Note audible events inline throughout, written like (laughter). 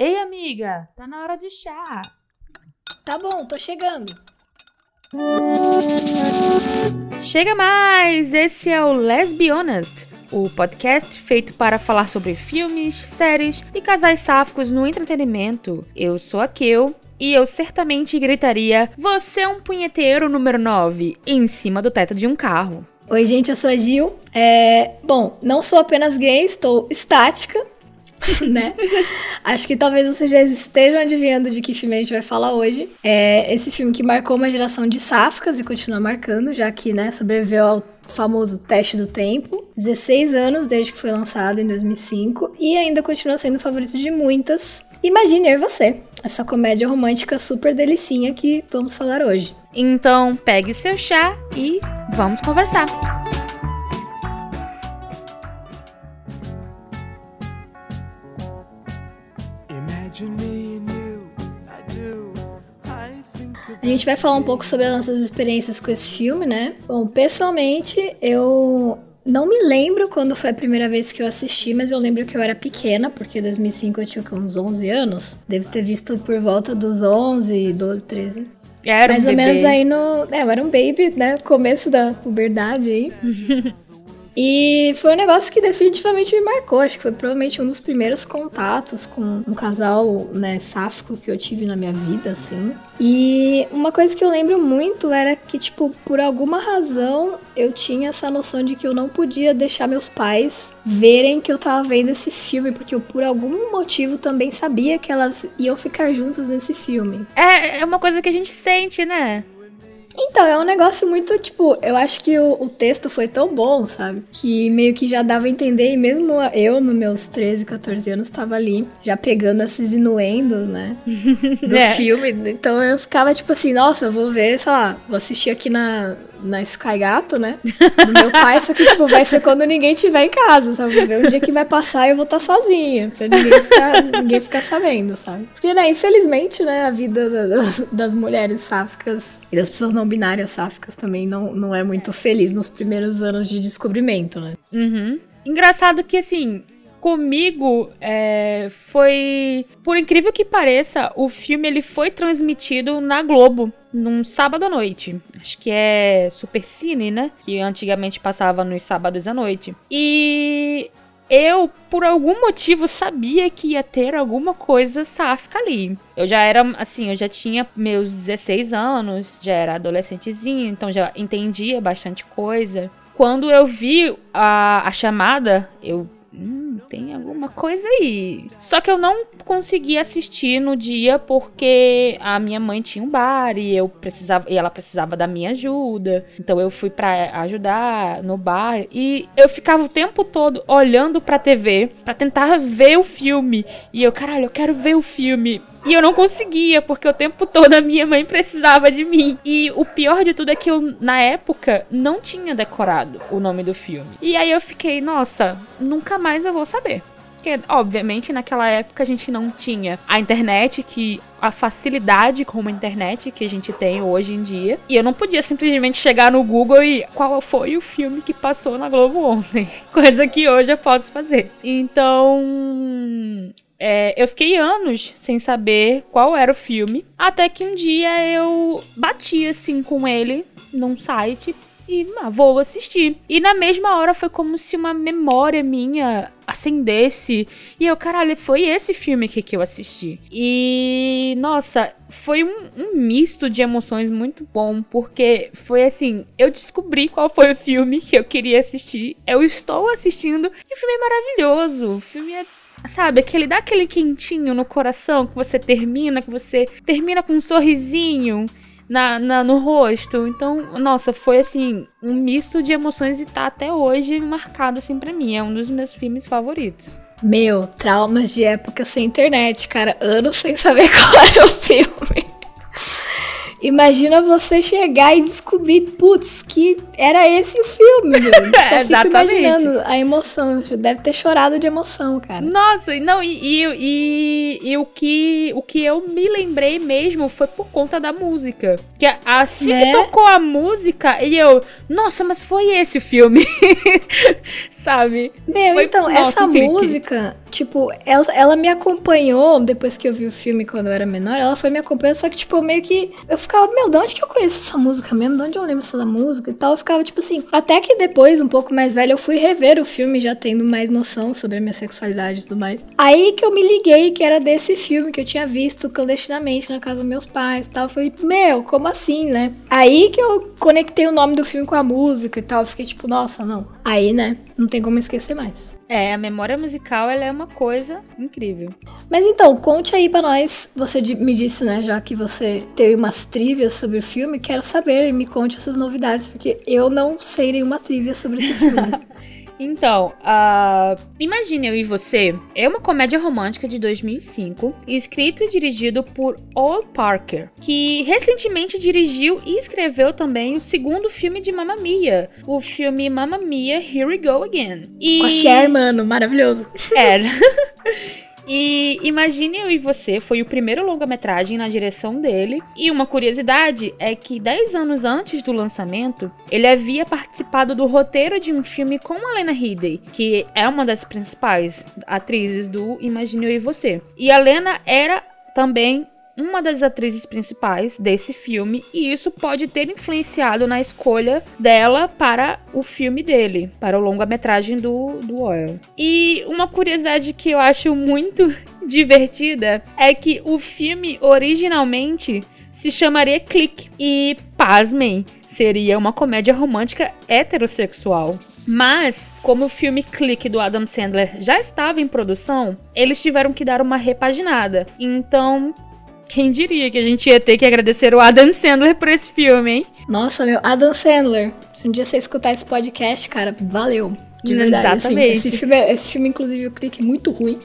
Ei, amiga, tá na hora de chá. Tá bom, tô chegando. Chega mais! Esse é o Let's Be Honest, o podcast feito para falar sobre filmes, séries e casais sáficos no entretenimento. Eu sou a Kel e eu certamente gritaria: Você é um punheteiro número 9 em cima do teto de um carro. Oi, gente, eu sou a Gil. É... Bom, não sou apenas gay, estou estática, (laughs) né? Acho que talvez vocês já estejam adivinhando de que filme a gente vai falar hoje. É esse filme que marcou uma geração de sáficas e continua marcando, já que, né, sobreviveu ao famoso teste do tempo. 16 anos desde que foi lançado em 2005 e ainda continua sendo o favorito de muitas. Imagine eu e você, essa comédia romântica super delicinha que vamos falar hoje. Então, pegue seu chá e vamos conversar. A gente vai falar um pouco sobre as nossas experiências com esse filme, né? Bom, pessoalmente, eu não me lembro quando foi a primeira vez que eu assisti, mas eu lembro que eu era pequena, porque em 2005 eu tinha uns 11 anos. Devo ter visto por volta dos 11, 12, 13. Era Mais um ou bebê. menos aí no. É, eu era um baby, né? Começo da puberdade aí. (laughs) E foi um negócio que definitivamente me marcou. Acho que foi provavelmente um dos primeiros contatos com um casal, né, sáfico que eu tive na minha vida, assim. E uma coisa que eu lembro muito era que, tipo, por alguma razão eu tinha essa noção de que eu não podia deixar meus pais verem que eu tava vendo esse filme, porque eu, por algum motivo, também sabia que elas iam ficar juntas nesse filme. É, é uma coisa que a gente sente, né? Então, é um negócio muito, tipo, eu acho que o, o texto foi tão bom, sabe? Que meio que já dava a entender, e mesmo eu, nos meus 13, 14 anos, tava ali, já pegando esses inuendos, né? (laughs) Do É. filme. Então eu ficava tipo assim, nossa, vou ver, sei lá, vou assistir aqui na, na Sky Gato, né? Do meu pai, só que, tipo, vai ser quando ninguém tiver em casa, sabe? Vou ver um dia que vai passar e eu vou estar sozinha, pra ninguém ficar, ninguém ficar sabendo, sabe? Porque, né, infelizmente, né, a vida da- das, das mulheres sáficas e das pessoas não binárias sáficas também não, não é muito feliz nos primeiros anos de descobrimento, né? Uhum. Engraçado que, assim, comigo é, foi. Por incrível que pareça, o filme ele foi transmitido na Globo num sábado à noite. Acho que é Super Cine, né? Que antigamente passava nos sábados à noite. E. Eu, por algum motivo, sabia que ia ter alguma coisa sáfica ali. Eu já era, assim, eu já tinha meus 16 anos, já era adolescentezinha, então já entendia bastante coisa. Quando eu vi a, a chamada, eu. Hum, tem alguma coisa aí. Só que eu não consegui assistir no dia porque a minha mãe tinha um bar e eu precisava e ela precisava da minha ajuda. Então eu fui pra ajudar no bar e eu ficava o tempo todo olhando pra TV pra tentar ver o filme. E eu, caralho, eu quero ver o filme. E eu não conseguia, porque o tempo todo a minha mãe precisava de mim. E o pior de tudo é que eu, na época, não tinha decorado o nome do filme. E aí eu fiquei, nossa, nunca mais eu vou saber. Porque, obviamente, naquela época a gente não tinha a internet, que a facilidade com a internet que a gente tem hoje em dia. E eu não podia simplesmente chegar no Google e qual foi o filme que passou na Globo ontem. (laughs) Coisa que hoje eu posso fazer. Então. É, eu fiquei anos sem saber qual era o filme. Até que um dia eu bati assim com ele num site e ah, vou assistir. E na mesma hora foi como se uma memória minha acendesse. E eu, caralho, foi esse filme aqui que eu assisti. E, nossa, foi um, um misto de emoções muito bom, porque foi assim: eu descobri qual foi o filme que eu queria assistir, eu estou assistindo, e o filme é maravilhoso. O filme é Sabe, aquele dá aquele quentinho no coração que você termina, que você termina com um sorrisinho na, na- no rosto. Então, nossa, foi assim, um misto de emoções e tá até hoje marcado assim pra mim. É um dos meus filmes favoritos. Meu, traumas de época sem internet, cara. Anos sem saber (laughs) qual era o filme. Imagina você chegar e descobrir, putz, que era esse o filme, (laughs) meu. Só fico Exatamente. imaginando a emoção. Deve ter chorado de emoção, cara. Nossa, e não, e, e, e, e o, que, o que eu me lembrei mesmo foi por conta da música. Que assim Né? que tocou a música, e eu, nossa, mas foi esse o filme. (laughs) Sabe? Meu, Foi- então, nossa, essa um música, tipo, ela, ela me acompanhou depois que eu vi o filme quando eu era menor. Ela foi me acompanhando, só que, tipo, meio que. Eu ficava, meu, de onde que eu conheço essa música mesmo? De onde eu lembro essa música e tal? Eu ficava, tipo assim. Até que depois, um pouco mais velha, eu fui rever o filme, já tendo mais noção sobre a minha sexualidade e tudo mais. Aí que eu me liguei que era desse filme que eu tinha visto clandestinamente na casa dos meus pais e tal. Eu falei, meu, como assim, né? Aí que eu conectei o nome do filme com a música e tal. Eu fiquei tipo, nossa, não. Aí, né, não tem como esquecer mais. É, a memória musical ela é uma coisa incrível. Mas então, conte aí pra nós. Você me disse, né, já que você teve umas trivias sobre o filme, quero saber e me conte essas novidades, porque eu não sei nenhuma trivia sobre esse filme. (laughs) Então, uh, Imagine Eu e Você é uma comédia romântica de 2005, escrito e dirigido por Ol Parker, que recentemente dirigiu e escreveu também o segundo filme de Mamma Mia, o filme Mamma Mia Here We Go Again. E... Com a Cher, mano, maravilhoso. Era. (laughs) E Imagine Eu e Você foi o primeiro longa-metragem na direção dele. E uma curiosidade é que 10 anos antes do lançamento, ele havia participado do roteiro de um filme com a Lena Headey, que é uma das principais atrizes do Imagine Eu e Você. E a Lena era também uma das atrizes principais desse filme e isso pode ter influenciado na escolha dela para o filme dele, para o longa-metragem do, do Oil. E uma curiosidade que eu acho muito (laughs) divertida é que o filme originalmente se chamaria Click e, pasmem, seria uma comédia romântica heterossexual. Mas, como o filme Clique do Adam Sandler já estava em produção, eles tiveram que dar uma repaginada. Então, quem diria que a gente ia ter que agradecer o Adam Sandler por esse filme, hein? Nossa, meu, Adam Sandler. Se um dia você escutar esse podcast, cara, valeu. De verdade. Assim, Exatamente. Assim, esse, filme, é, esse filme, inclusive, eu clique muito ruim.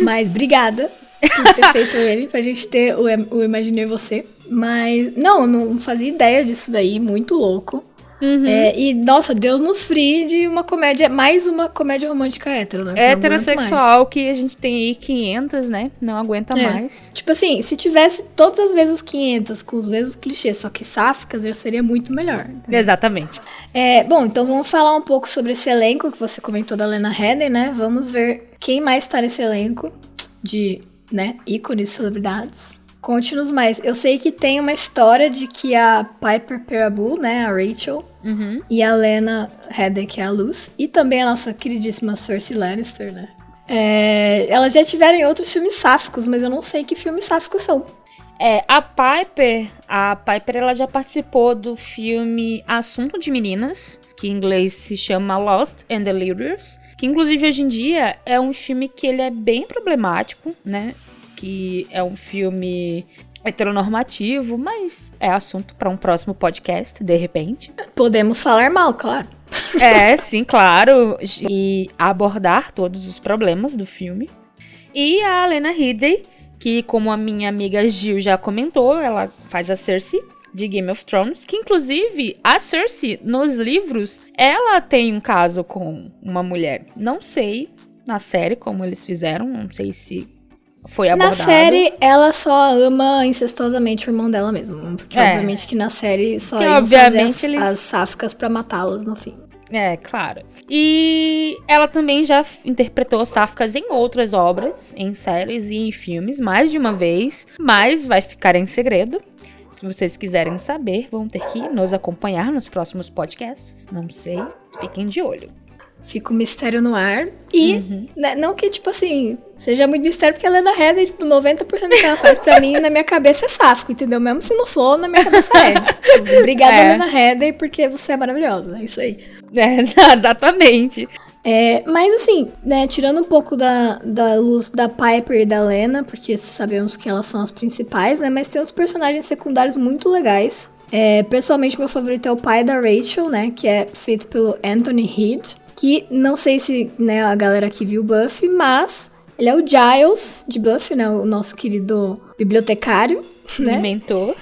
Mas obrigada por ter feito (laughs) ele, pra gente ter o, o Imaginei Você. Mas, não, não fazia ideia disso daí, muito louco. Uhum. É, e, nossa, Deus nos frie de uma comédia, mais uma comédia romântica hétero, né? Heterossexual que a gente tem aí 500, né? Não aguenta é. mais. Tipo assim, se tivesse todas as vezes 500 com os mesmos clichês, só que sáficas, eu seria muito melhor. Entendeu? Exatamente. É, bom, então vamos falar um pouco sobre esse elenco que você comentou da Lena Headey, né? Vamos ver quem mais tá nesse elenco de, né, ícones, celebridades. Conte-nos mais. Eu sei que tem uma história de que a Piper Perabo, né, a Rachel, uhum. e a Lena Headey, que é a Luz, e também a nossa queridíssima Cersei Lannister, né? É, elas já tiveram em outros filmes sáficos, mas eu não sei que filmes sáficos são. É, a Piper, a Piper ela já participou do filme Assunto de Meninas, que em inglês se chama Lost and Delirious, que inclusive hoje em dia é um filme que ele é bem problemático, né? que é um filme heteronormativo, mas é assunto para um próximo podcast, de repente. Podemos falar mal, claro. É, sim, claro. E abordar todos os problemas do filme. E a Lena Headey, que como a minha amiga Gil já comentou, ela faz a Cersei de Game of Thrones, que inclusive a Cersei nos livros, ela tem um caso com uma mulher. Não sei na série como eles fizeram, não sei se foi abordado. Na série, ela só ama incestuosamente o irmão dela mesmo. Porque, é. obviamente, que na série só iam fazer as, eles... as sáficas pra matá-las no fim. É, claro. E ela também já interpretou sáficas em outras obras, em séries e em filmes, mais de uma vez, mas vai ficar em segredo. Se vocês quiserem saber, vão ter que nos acompanhar nos próximos podcasts. Não sei, fiquem de olho. Fica o mistério no ar. E, uhum. né, não que, tipo assim, seja muito mistério, porque a Lena Headey, tipo, 90% do que ela faz pra (laughs) mim, na minha cabeça é sáfico, entendeu? Mesmo se não for, na minha cabeça é. Obrigada, é. Lena Headey, porque você é maravilhosa. É isso aí. É, (laughs) exatamente. É, mas assim, né, tirando um pouco da, da luz da Piper e da Lena, porque sabemos que elas são as principais, né? Mas tem uns personagens secundários muito legais. É, pessoalmente, meu favorito é o pai da Rachel, né? Que é feito pelo Anthony Head que não sei se né, a galera aqui viu Buffy, mas ele é o Giles de Buffy, né? O nosso querido bibliotecário, né? Mentor.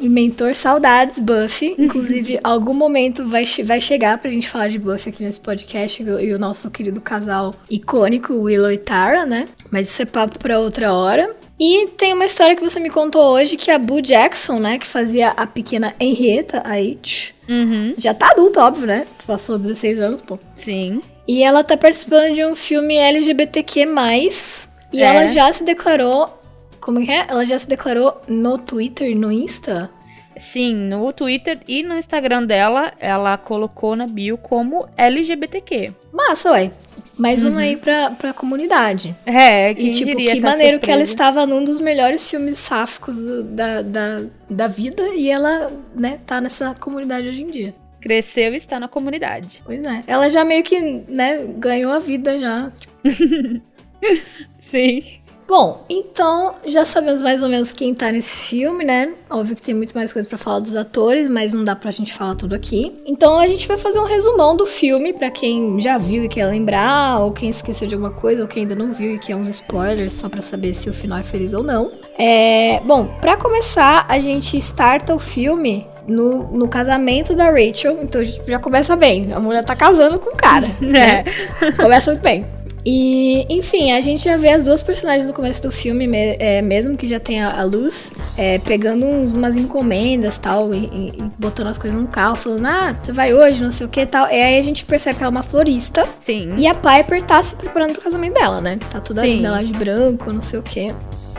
Mentor, saudades, Buffy. Inclusive, (laughs) algum momento vai, vai chegar pra gente falar de Buffy aqui nesse podcast e o nosso querido casal icônico, Willow e Tara, né? Mas isso é papo pra outra hora. E tem uma história que você me contou hoje que a Boo Jackson, né, que fazia a pequena Henrietta, aí, uhum. já tá adulta, óbvio, né? Passou 16 anos, pô. Sim. E ela tá participando de um filme LGBTQ+, e É. ela já se declarou... Como que é? Ela já se declarou no Twitter, no Insta? Sim, no Twitter e no Instagram dela, ela colocou na bio como LGBTQ. Massa, ué. Mais uma aí pra, pra comunidade. É, quem E, tipo, que maneiro que ela surpresa. estava num dos melhores filmes sáficos da, da, da vida e ela, né, tá nessa comunidade hoje em dia. Cresceu e está na comunidade. Pois é. Ela já meio que, né, ganhou a vida já. (laughs) Sim. Bom, então já sabemos mais ou menos quem tá nesse filme, né? Óbvio que tem muito mais coisa pra falar dos atores, mas não dá pra gente falar tudo aqui. Então a gente vai fazer um resumão do filme pra quem já viu e quer lembrar, ou quem esqueceu de alguma coisa, ou quem ainda não viu e quer uns spoilers só pra saber se o final é feliz ou não. É, bom, pra começar, a gente starta o filme no, no casamento da Rachel, então a gente já começa bem. A mulher tá casando com o cara. (laughs) né? Começa bem. E, enfim, a gente já vê as duas personagens no começo do filme, me- é, mesmo que já tenha a Luz, é, pegando uns- umas encomendas tal, e, e- e botando as coisas no carro, falando, ah, você vai hoje, não sei o que tal. E aí a gente percebe que ela é uma florista. Sim. E a Piper tá se preparando pro casamento dela, né? Tá toda Sim. linda lá de branco, não sei o que.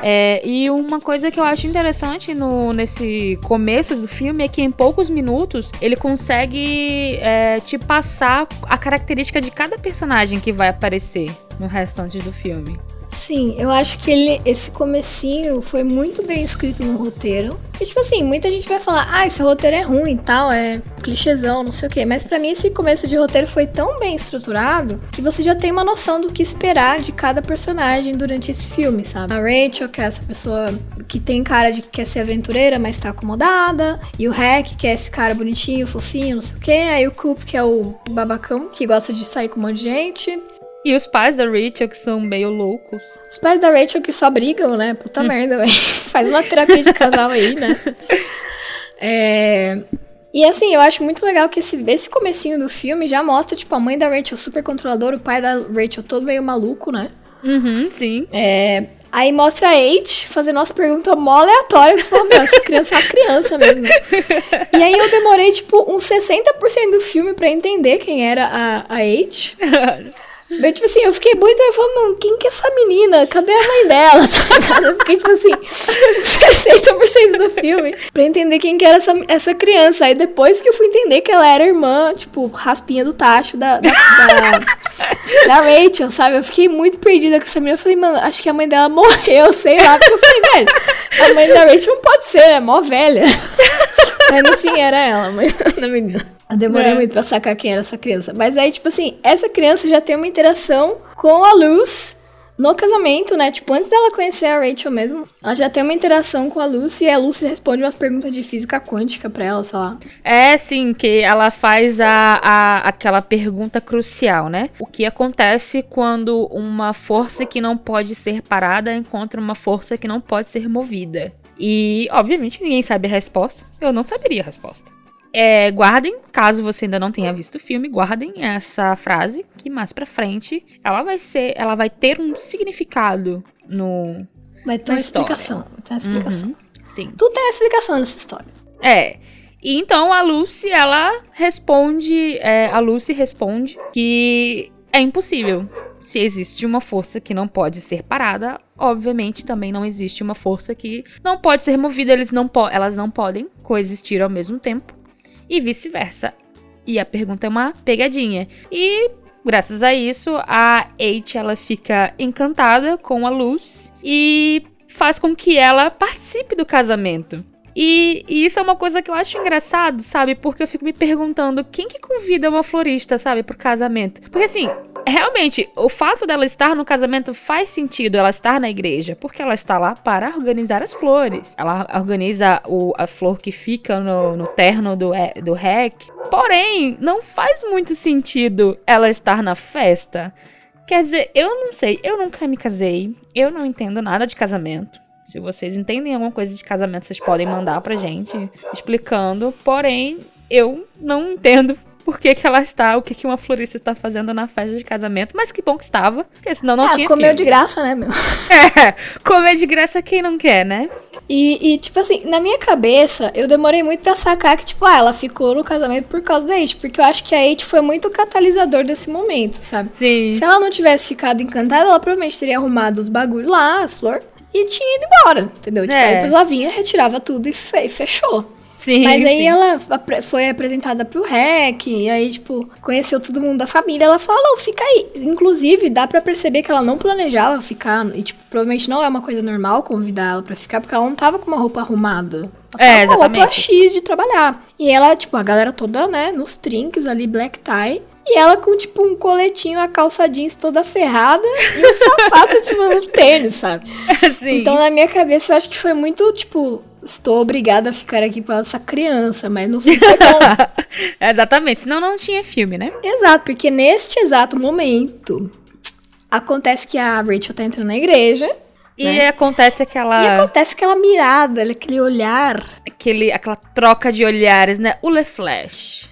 É, e uma coisa que eu acho interessante no, nesse começo do filme é que em poucos minutos ele consegue é, te passar a característica de cada personagem que vai aparecer no restante do filme. Sim, eu acho que ele, esse comecinho foi muito bem escrito no roteiro. E, tipo assim, muita gente vai falar, ah, esse roteiro é ruim e tal, é clichêzão, não sei o quê. Mas pra mim esse começo de roteiro foi tão bem estruturado que você já tem uma noção do que esperar de cada personagem durante esse filme, sabe? A Rachel, que é essa pessoa que tem cara de que quer ser aventureira, mas tá acomodada. E o Hack, que é esse cara bonitinho, fofinho, não sei o quê. Aí o Coop, que é o babacão, que gosta de sair com um monte de gente. E os pais da Rachel, que são meio loucos. Os pais da Rachel que só brigam, né? Puta merda, velho. (laughs) Faz uma terapia de casal aí, né? (laughs) É... E assim, eu acho muito legal que esse, esse comecinho do filme já mostra, tipo, a mãe da Rachel super controladora, o pai da Rachel todo meio maluco, né? Uhum, sim. É... Aí mostra a H fazendo umas perguntas mó aleatórias. Você fala, meu, essa criança é uma criança mesmo. E aí eu demorei, tipo, uns 60% do filme pra entender quem era a, a H. (laughs) Eu, tipo assim, eu fiquei muito. Eu falei, mano, quem que é essa menina? Cadê a mãe dela? (laughs) Tá? Eu fiquei, tipo assim, 60% do filme pra entender quem que era essa, essa criança. Aí depois que eu fui entender que ela era irmã, tipo, raspinha do tacho da, da, da, da Rachel, sabe? Eu fiquei muito perdida com essa menina. Eu falei, mano, acho que a mãe dela morreu, sei lá. Porque eu falei, velho, a mãe da Rachel não pode ser, é mó velha. Mas no fim era ela, a mãe da menina. Eu demorei É. muito pra sacar quem era essa criança. Mas aí, tipo assim, essa criança já tem uma interação com a Luz no casamento, né? Tipo, antes dela conhecer a Rachel mesmo, ela já tem uma interação com a Lucy e a Lucy responde umas perguntas de física quântica pra ela, sei lá. É, sim, que ela faz a, a, aquela pergunta crucial, né? O que acontece quando uma força que não pode ser parada encontra uma força que não pode ser movida? E, obviamente, ninguém sabe a resposta. Eu não saberia a resposta. É, guardem, caso você ainda não tenha visto o filme, guardem essa frase, que mais pra frente ela vai ser, ela vai ter um significado no. Vai ter uma história. explicação. Vai ter uma explicação. Uhum, sim. Tudo tem uma explicação nessa história. É. E então a Lucy, ela responde. é, a Lucy responde que é impossível. Se existe uma força que não pode ser parada, obviamente também não existe uma força que não pode ser movida. Eles não elas não podem coexistir ao mesmo tempo. E vice-versa. E a pergunta é uma pegadinha. E graças a isso, a H ela fica encantada com a Luz e faz com que ela participe do casamento. E, e isso é uma coisa que eu acho engraçado, sabe? Porque eu fico me perguntando quem que convida uma florista, sabe, pro casamento. Porque assim, realmente, o fato dela estar no casamento faz sentido ela estar na igreja, porque ela está lá para organizar as flores. Ela organiza o, a flor que fica no, no terno do, é, do REC. Porém, não faz muito sentido ela estar na festa. Quer dizer, eu não sei, eu nunca me casei, eu não entendo nada de casamento. Se vocês entendem alguma coisa de casamento, vocês podem mandar pra gente explicando. Porém, eu não entendo por que, que ela está, o que, que uma florista está fazendo na festa de casamento. Mas que bom que estava, porque senão não ah, tinha comeu filme. de graça, né, meu? (laughs) É, comer de graça quem não quer, né? E, e, tipo assim, na minha cabeça, eu demorei muito pra sacar que, tipo, ah, ela ficou no casamento por causa da Eight. Porque eu acho que a Eight foi muito catalisador desse momento, sabe? Sim. Se ela não tivesse ficado encantada, ela provavelmente teria arrumado os bagulhos lá, as flores, e tinha ido embora, entendeu? Tipo, É. aí depois ela vinha, retirava tudo e, fe- fechou. Sim. Mas aí sim. ela foi apresentada pro REC, e aí, tipo, conheceu todo mundo da família. Ela falou, fica aí. Inclusive, dá pra perceber que ela não planejava ficar. E, tipo, provavelmente não é uma coisa normal convidar ela pra ficar, porque ela não tava com uma roupa arrumada. Ela É, tava com uma roupa exatamente. X de trabalhar. E ela, tipo, a galera toda, né, nos trinques ali, black tie. E ela com, tipo, um coletinho, a calça jeans toda ferrada e um sapato, tipo, no tênis, sabe? (laughs) Sim. Então, na minha cabeça, eu acho que foi muito, tipo, estou obrigada a ficar aqui com essa criança, mas no fim foi bom. (laughs) Exatamente, senão não tinha filme, né? Exato, porque neste exato momento acontece que a Rachel tá entrando na igreja E Né? acontece e aquela, acontece aquela mirada, aquele olhar. aquele, aquela troca de olhares, né? O Le Flash.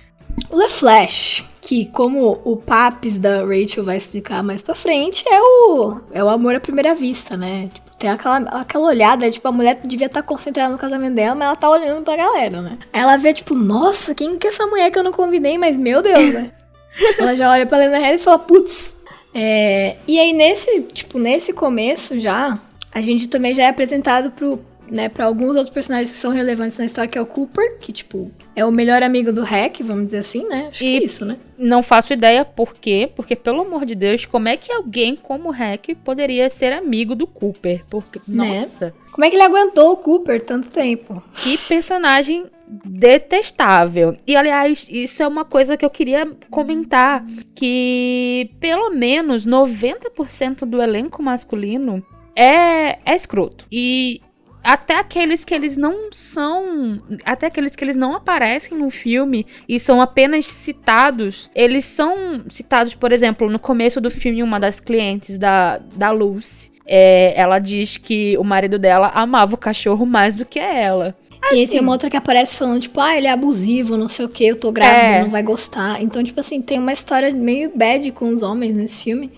O The Flash, que como o Papis da Rachel vai explicar mais pra frente, é o, é o amor à primeira vista, né? Tipo, tem aquela, aquela olhada, tipo, a mulher devia estar concentrada no casamento dela, mas ela tá olhando pra galera, né? Aí ela vê, tipo, nossa, quem que é essa mulher que eu não convidei? Mas, meu Deus, né? (laughs) ela já olha pra Lena Headey e fala, putz. É, e aí, nesse, tipo, nesse começo já, a gente também já é apresentado pro, né, pra alguns outros personagens que são relevantes na história, que é o Cooper, que, tipo, é o melhor amigo do Hack, vamos dizer assim, né? Acho que E- é isso, né? Não faço ideia por quê, porque pelo amor de Deus, como é que alguém como o Hack poderia ser amigo do Cooper? Porque, Né? nossa, Como é que ele aguentou o Cooper tanto tempo? que personagem detestável. E aliás, isso é uma coisa que eu queria comentar, que pelo menos 90% do elenco masculino é, é escroto. E até aqueles que eles não são. Até aqueles que eles não aparecem no filme e são apenas citados. Eles são citados, por exemplo, no começo do filme, uma das clientes da, da Lucy. é, ela diz que o marido dela amava o cachorro mais do que ela. E aí Assim. tem uma outra que aparece falando, tipo, ah, ele é abusivo, não sei o que, eu tô grávida, É. não vai gostar. Então, tipo assim, tem uma história meio bad com os homens nesse filme.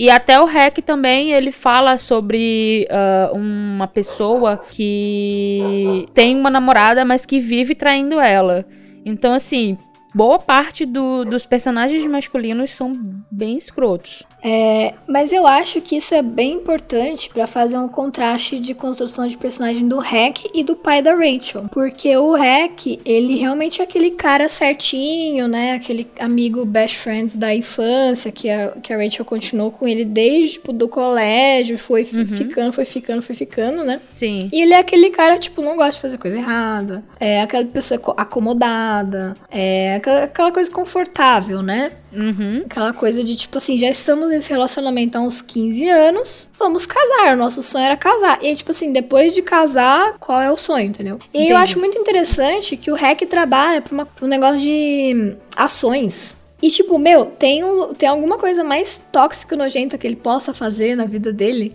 E até o REC também, ele fala sobre ah, uma pessoa que tem uma namorada, mas que vive traindo ela. Então, assim, boa parte do- dos personagens masculinos são bem escrotos. É, mas eu acho que isso é bem importante pra fazer um contraste de construção de personagem do Hack e do pai da Rachel. Porque o Hack, ele realmente é aquele cara certinho, né? Aquele amigo best friends da infância, que a, que a Rachel continuou com ele desde, tipo, do colégio, foi fi- ficando, foi ficando, foi ficando, né? Sim. E ele é aquele cara, tipo, não gosta de fazer coisa errada. É aquela pessoa co- acomodada. É aquela, aquela coisa confortável, né? Uhum. Aquela coisa de, tipo assim, já estamos nesse relacionamento há uns 15 anos, vamos casar. O nosso sonho era casar. E tipo assim, depois de casar, qual é o sonho, entendeu? E aí eu Entendi. acho muito interessante que o REC trabalha pra, uma, pra um negócio de hum, ações. E, tipo, meu, tem, um, tem alguma coisa mais tóxica e nojenta que ele possa fazer na vida dele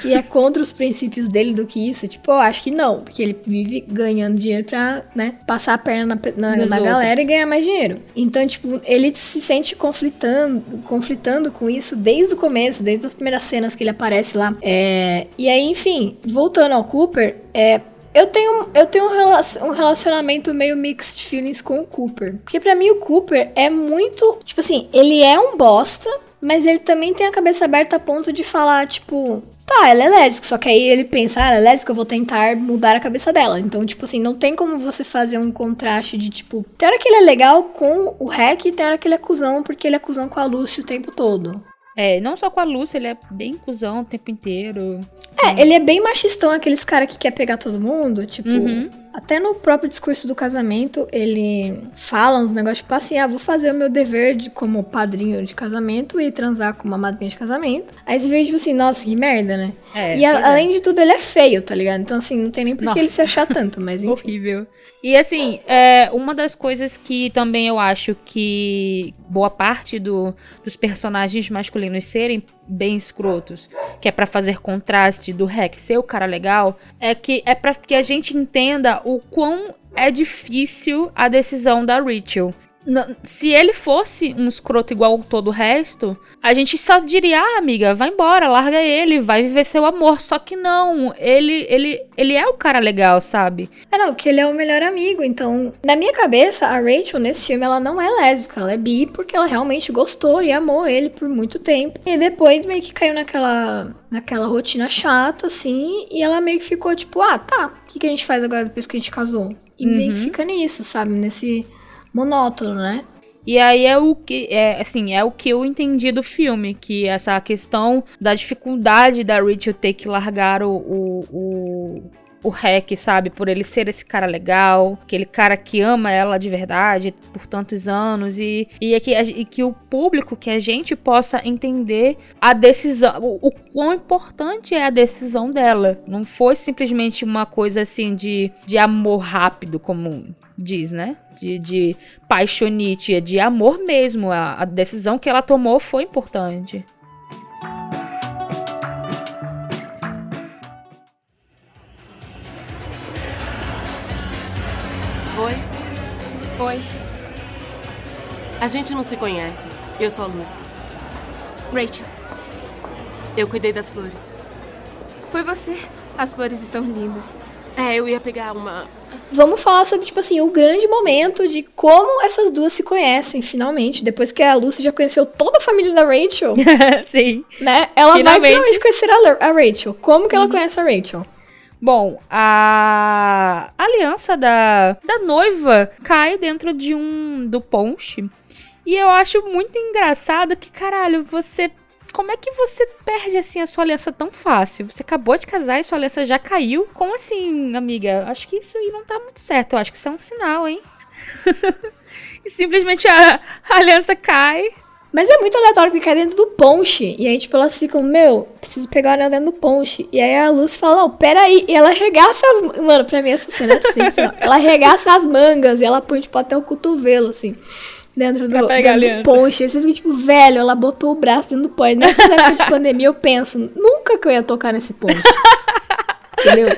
que é contra os princípios dele do que isso? Tipo, eu acho que não, porque ele vive ganhando dinheiro pra, né, passar a perna na, na, na galera e ganhar mais dinheiro. Então, tipo, ele se sente conflitando, conflitando com isso desde o começo, desde as primeiras cenas que ele aparece lá. É, e aí, enfim, voltando ao Cooper, é, eu tenho, eu tenho um, rela- um relacionamento meio mixed feelings com o Cooper. Porque pra mim o Cooper é muito. Tipo assim, ele é um bosta, mas ele também tem a cabeça aberta a ponto de falar, tipo. Tá, ela é lésbica, só que aí ele pensa, ah, ela é lésbica, eu vou tentar mudar a cabeça dela. Então, tipo assim, não tem como você fazer um contraste de, tipo, tem hora que ele é legal com o Hack e tem hora que ele é cuzão, porque ele é cuzão com a Lucy o tempo todo. É, não só com a Lúcia, ele é bem cuzão o tempo inteiro. É, ele é bem machistão, aqueles cara que quer pegar todo mundo, tipo, Uhum. Até no próprio discurso do casamento, ele fala uns negócios tipo assim, ah, vou fazer o meu dever de, como padrinho de casamento e transar com uma madrinha de casamento. Aí você vê, tipo assim, nossa, que merda, né? É, e a- é. além de tudo, ele é feio, tá ligado? Então, assim, não tem nem por que ele se achar tanto, mas (laughs) enfim. Horrível. E assim, é, uma das coisas que também eu acho que boa parte do- dos personagens masculinos serem bem escrotos, que é pra fazer contraste do Hack ser o cara legal, é que é para que a gente entenda o quão é difícil a decisão da Rachel. Se ele fosse um escroto igual todo o resto, a gente só diria, ah, amiga, vai embora, larga ele, vai viver seu amor. Só que não, ele, ele, ele é o cara legal, sabe? É, não, porque ele é o melhor amigo. Então, na minha cabeça, a Rachel nesse filme, ela não é lésbica, ela é bi porque ela realmente gostou e amou ele por muito tempo. E depois meio que caiu naquela, naquela rotina chata, assim, e ela meio que ficou tipo, ah, tá, o que, que a gente faz agora depois que a gente casou? E uhum. meio que uhum. fica nisso, sabe? Nesse monótono, né? E aí é o que é assim, é o que eu entendi do filme, que essa questão da dificuldade da Rachel ter que largar o, o, o o Hack, sabe? Por ele ser esse cara legal, aquele cara que ama ela de verdade por tantos anos e, e, é que, e que o público, que a gente possa entender a decisão, o, o quão importante é a decisão dela. Não foi simplesmente uma coisa assim de, de amor rápido, como diz, né? De, de paixonite, é de amor mesmo. A, a decisão que ela tomou foi importante. Oi. Oi. A gente não se conhece. Eu sou a Lucy. Rachel. Eu cuidei das flores. Foi você. As flores estão lindas. É, eu ia pegar uma. Vamos falar sobre, tipo assim, o grande momento de como essas duas se conhecem, finalmente. Depois que a Lucy já conheceu toda a família da Rachel. (laughs) Sim. Né? Ela finalmente. vai finalmente conhecer a, a Rachel. Como que ela uhum. conhece a Rachel? Bom, a aliança da, da noiva cai dentro de um do ponche. E eu acho muito engraçado que, caralho, você como é que você perde assim a sua aliança tão fácil? Você acabou de casar e sua aliança já caiu? Como assim, amiga? Acho que isso aí não tá muito certo. Eu acho que isso é um sinal, hein? (laughs) e simplesmente a, a, aliança cai. Mas é muito aleatório porque cai dentro do ponche. E aí, tipo, elas ficam, meu, preciso pegar o anel dentro do ponche. E aí a Luz fala, não, peraí. E ela arregaça as. Mano, pra mim essa cena é assim, Ela arregaça as mangas e ela põe, tipo, até o cotovelo, assim dentro do, dentro do ponche. Aí você fica tipo, velho, ela botou o braço dentro do ponche. Nessa (laughs) época de pandemia eu penso, nunca que eu ia tocar nesse ponche. Entendeu?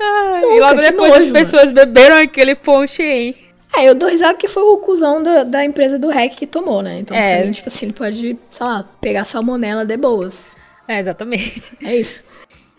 Ai, nunca, e logo depois nojo, as pessoas mano. beberam aquele ponche aí. É, eu dou risada que foi o cuzão da, da empresa do REC que tomou, né? Então, é. pra mim, tipo assim, ele pode, sei lá, pegar salmonela de boas. É, exatamente. É isso.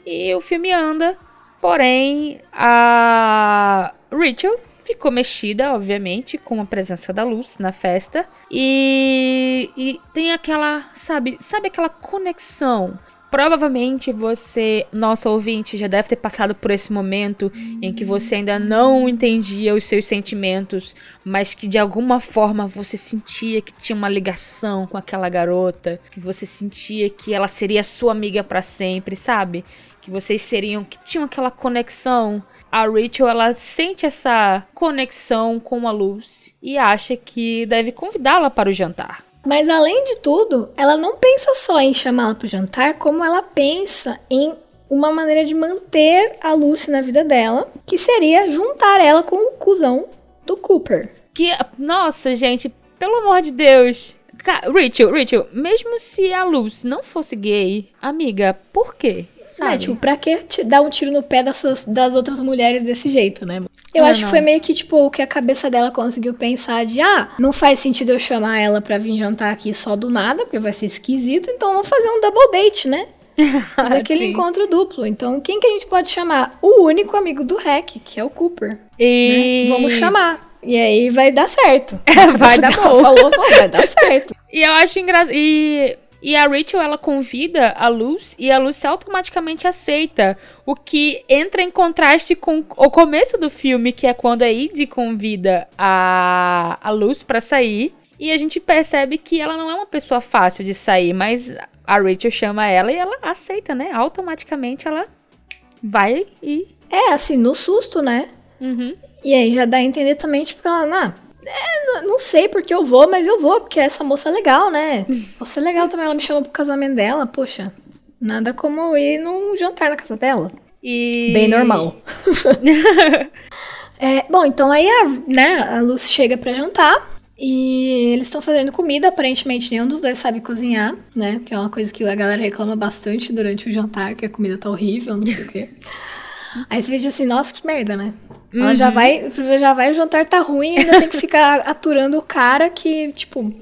E o filme anda, porém, a Rachel ficou mexida, obviamente, com a presença da luz na festa. E, e tem aquela, sabe, sabe aquela conexão Provavelmente você, nosso ouvinte, já deve ter passado por esse momento em que você ainda não entendia os seus sentimentos, mas que de alguma forma você sentia que tinha uma ligação com aquela garota, que você sentia que ela seria sua amiga para sempre, sabe? Que vocês seriam, que tinham aquela conexão a Rachel ela sente essa conexão com a Lucy e acha que deve convidá-la para o jantar. Mas além de tudo, ela não pensa só em chamá-la para o jantar, como ela pensa em uma maneira de manter a Lucy na vida dela, que seria juntar ela com o cuzão do Cooper. Que, nossa, gente, pelo amor de Deus. Rachel, Rachel, mesmo se a Lucy não fosse gay, amiga, por quê? Sabe? É, tipo, pra que te dar um tiro no pé das, suas, das outras mulheres desse jeito, né? Eu acho não. que foi meio que, tipo, o que a cabeça dela conseguiu pensar de, ah, não faz sentido eu chamar ela pra vir jantar aqui só do nada, porque vai ser esquisito, então vamos fazer um double date, né? (laughs) Fazer aquele encontro duplo. Então, quem que a gente pode chamar? O único amigo do Hack, que é o Cooper. E... Né? Vamos chamar. E aí vai dar certo. vai (laughs) dar bom. Falou, falou, vai dar certo. (laughs) E eu acho engraçado. E e a Rachel ela convida a Luz e a Luz automaticamente aceita, o que entra em contraste com o começo do filme, que é quando a Id convida a, a Luz para sair. E a gente percebe que ela não é uma pessoa fácil de sair, mas a Rachel chama ela e ela aceita, né? Automaticamente ela vai e. É, assim, no susto, né? Uhum. E aí já dá a entender também, tipo, ela, ah, é, não sei porque eu vou, mas eu vou, porque essa moça é legal, né? Você é legal também, ela me chamou pro casamento dela, poxa. Nada como ir num jantar na casa dela. E... Bem normal. (laughs) é, bom, então aí a, né, a Luz chega para jantar e eles estão fazendo comida, aparentemente nenhum dos dois sabe cozinhar, né? Que é uma coisa que a galera reclama bastante durante o jantar, que a comida tá horrível, não sei o quê. (laughs) Aí você vê assim, nossa, que merda, né? Ela já vai, já vai, o jantar tá ruim e ainda tem que ficar (laughs) aturando o cara que, tipo.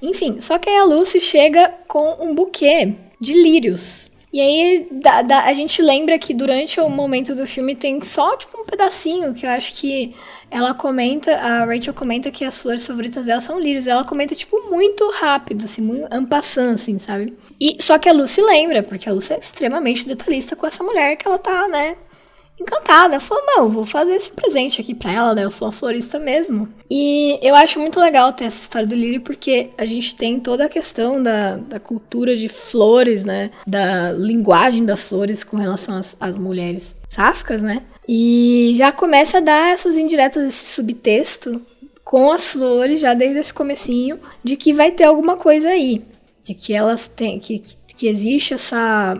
Enfim, só que aí a Lucy chega com um buquê de lírios. E aí da, da, a gente lembra que durante o momento do filme tem só, tipo, um pedacinho que eu acho que ela comenta, a Rachel comenta que as flores favoritas dela são lírios. Ela comenta, tipo, muito rápido, assim, muito ampassando, assim, sabe? E, só que a Lucy lembra, porque a Lucy é extremamente detalhista com essa mulher que ela tá, né, encantada. Falou, não, vou fazer esse presente aqui pra ela, né? Eu sou uma florista mesmo. E eu acho muito legal ter essa história do lírio, porque a gente tem toda a questão da, da cultura de flores, né? Da linguagem das flores com relação às, às mulheres sáficas, né? E já começa a dar essas indiretas, esse subtexto com as flores, já desde esse comecinho, de que vai ter alguma coisa aí. De que elas têm. que, que existe essa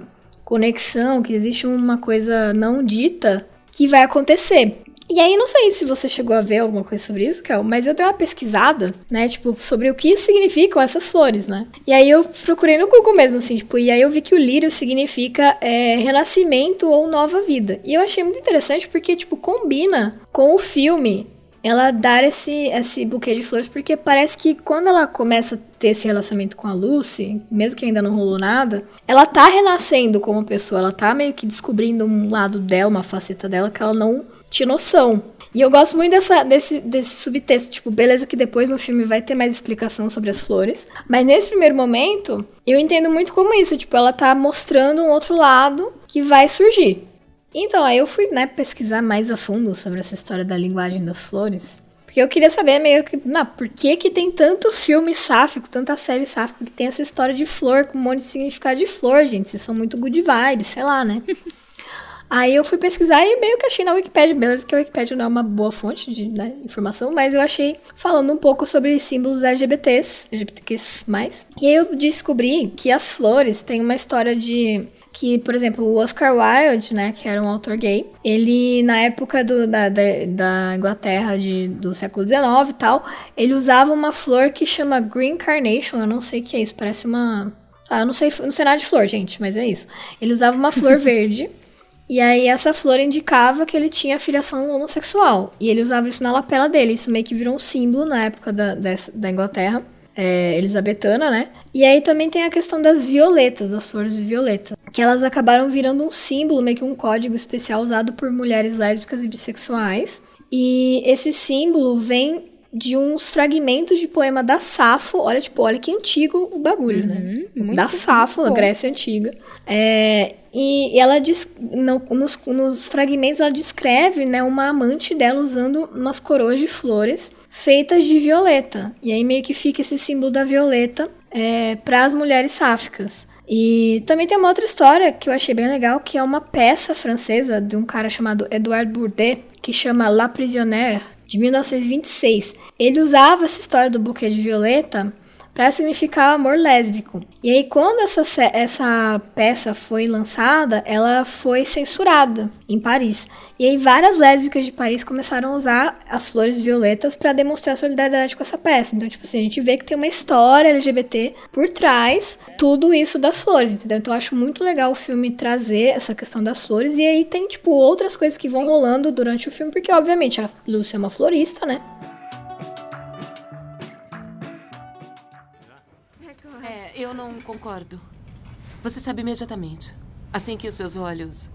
conexão, que existe uma coisa não dita que vai acontecer. E aí, não sei se você chegou a ver alguma coisa sobre isso, Kel, mas eu dei uma pesquisada, né, tipo, sobre o que significam essas flores, né? E aí eu procurei no Google mesmo, assim, tipo, e aí eu vi que o lírio significa é, renascimento ou nova vida. E eu achei muito interessante porque, tipo, combina com o filme ela dar esse, esse buquê de flores, porque parece que quando ela começa a ter esse relacionamento com a Lucy, mesmo que ainda não rolou nada, ela tá renascendo como pessoa, ela tá meio que descobrindo um lado dela, uma faceta dela que ela não tinha noção. E eu gosto muito dessa, desse, desse subtexto, tipo, beleza que depois no filme vai ter mais explicação sobre as flores, mas nesse primeiro momento, eu entendo muito como isso, tipo, ela tá mostrando um outro lado que vai surgir. Então, aí eu fui, né, pesquisar mais a fundo sobre essa história da linguagem das flores. Porque eu queria saber meio que, não, por que que tem tanto filme sáfico, tanta série sáfica que tem essa história de flor, com um monte de significado de flor, gente. Vocês são muito good vibes, sei lá, né? (laughs) Aí eu fui pesquisar e meio que achei na Wikipedia, beleza que a Wikipedia não é uma boa fonte de né, informação, mas eu achei falando um pouco sobre símbolos LGBTs, LGBTQs+. E aí eu descobri que as flores têm uma história de que, por exemplo, o Oscar Wilde, né, que era um autor gay, ele, na época do, da, da, da, Inglaterra de, do século XIX e tal, ele usava uma flor que chama Green Carnation, eu não sei o que é isso, parece uma... Ah, eu não sei, não sei nada de flor, gente, mas é isso. Ele usava uma flor (laughs) verde e aí essa flor indicava que ele tinha filiação homossexual. E ele usava isso na lapela dele. Isso meio que virou um símbolo na época da, dessa, da Inglaterra. É, elisabetana, né? E aí também tem a questão das violetas, das flores violetas. Que elas acabaram virando um símbolo, meio que um código especial usado por mulheres lésbicas e bissexuais. E esse símbolo vem de uns fragmentos de poema da Safo. Olha, tipo, olha que antigo o bagulho, né? uhum, né? Da Safo, na Grécia Antiga. É, e ela diz, no, nos, nos, fragmentos ela descreve né, uma amante dela usando umas coroas de flores feitas de violeta. E aí meio que fica esse símbolo da violeta é, para as mulheres sáficas. E também tem uma outra história que eu achei bem legal, que é uma peça francesa de um cara chamado Edouard Bourdet, que chama La Prisonnière, de 1926. Ele usava essa história do buquê de violeta para significar amor lésbico. E aí, quando essa, essa peça foi lançada, ela foi censurada em Paris. E aí, várias lésbicas de Paris começaram a usar as flores violetas para demonstrar solidariedade com essa peça. Então, tipo assim, a gente vê que tem uma história LGBT por trás tudo isso das flores, entendeu? Então, eu acho muito legal o filme trazer essa questão das flores. E aí, tem, tipo, outras coisas que vão rolando durante o filme, porque, obviamente, a Lúcia é uma florista, né? Eu não concordo. Você sabe imediatamente. Assim que os seus olhos.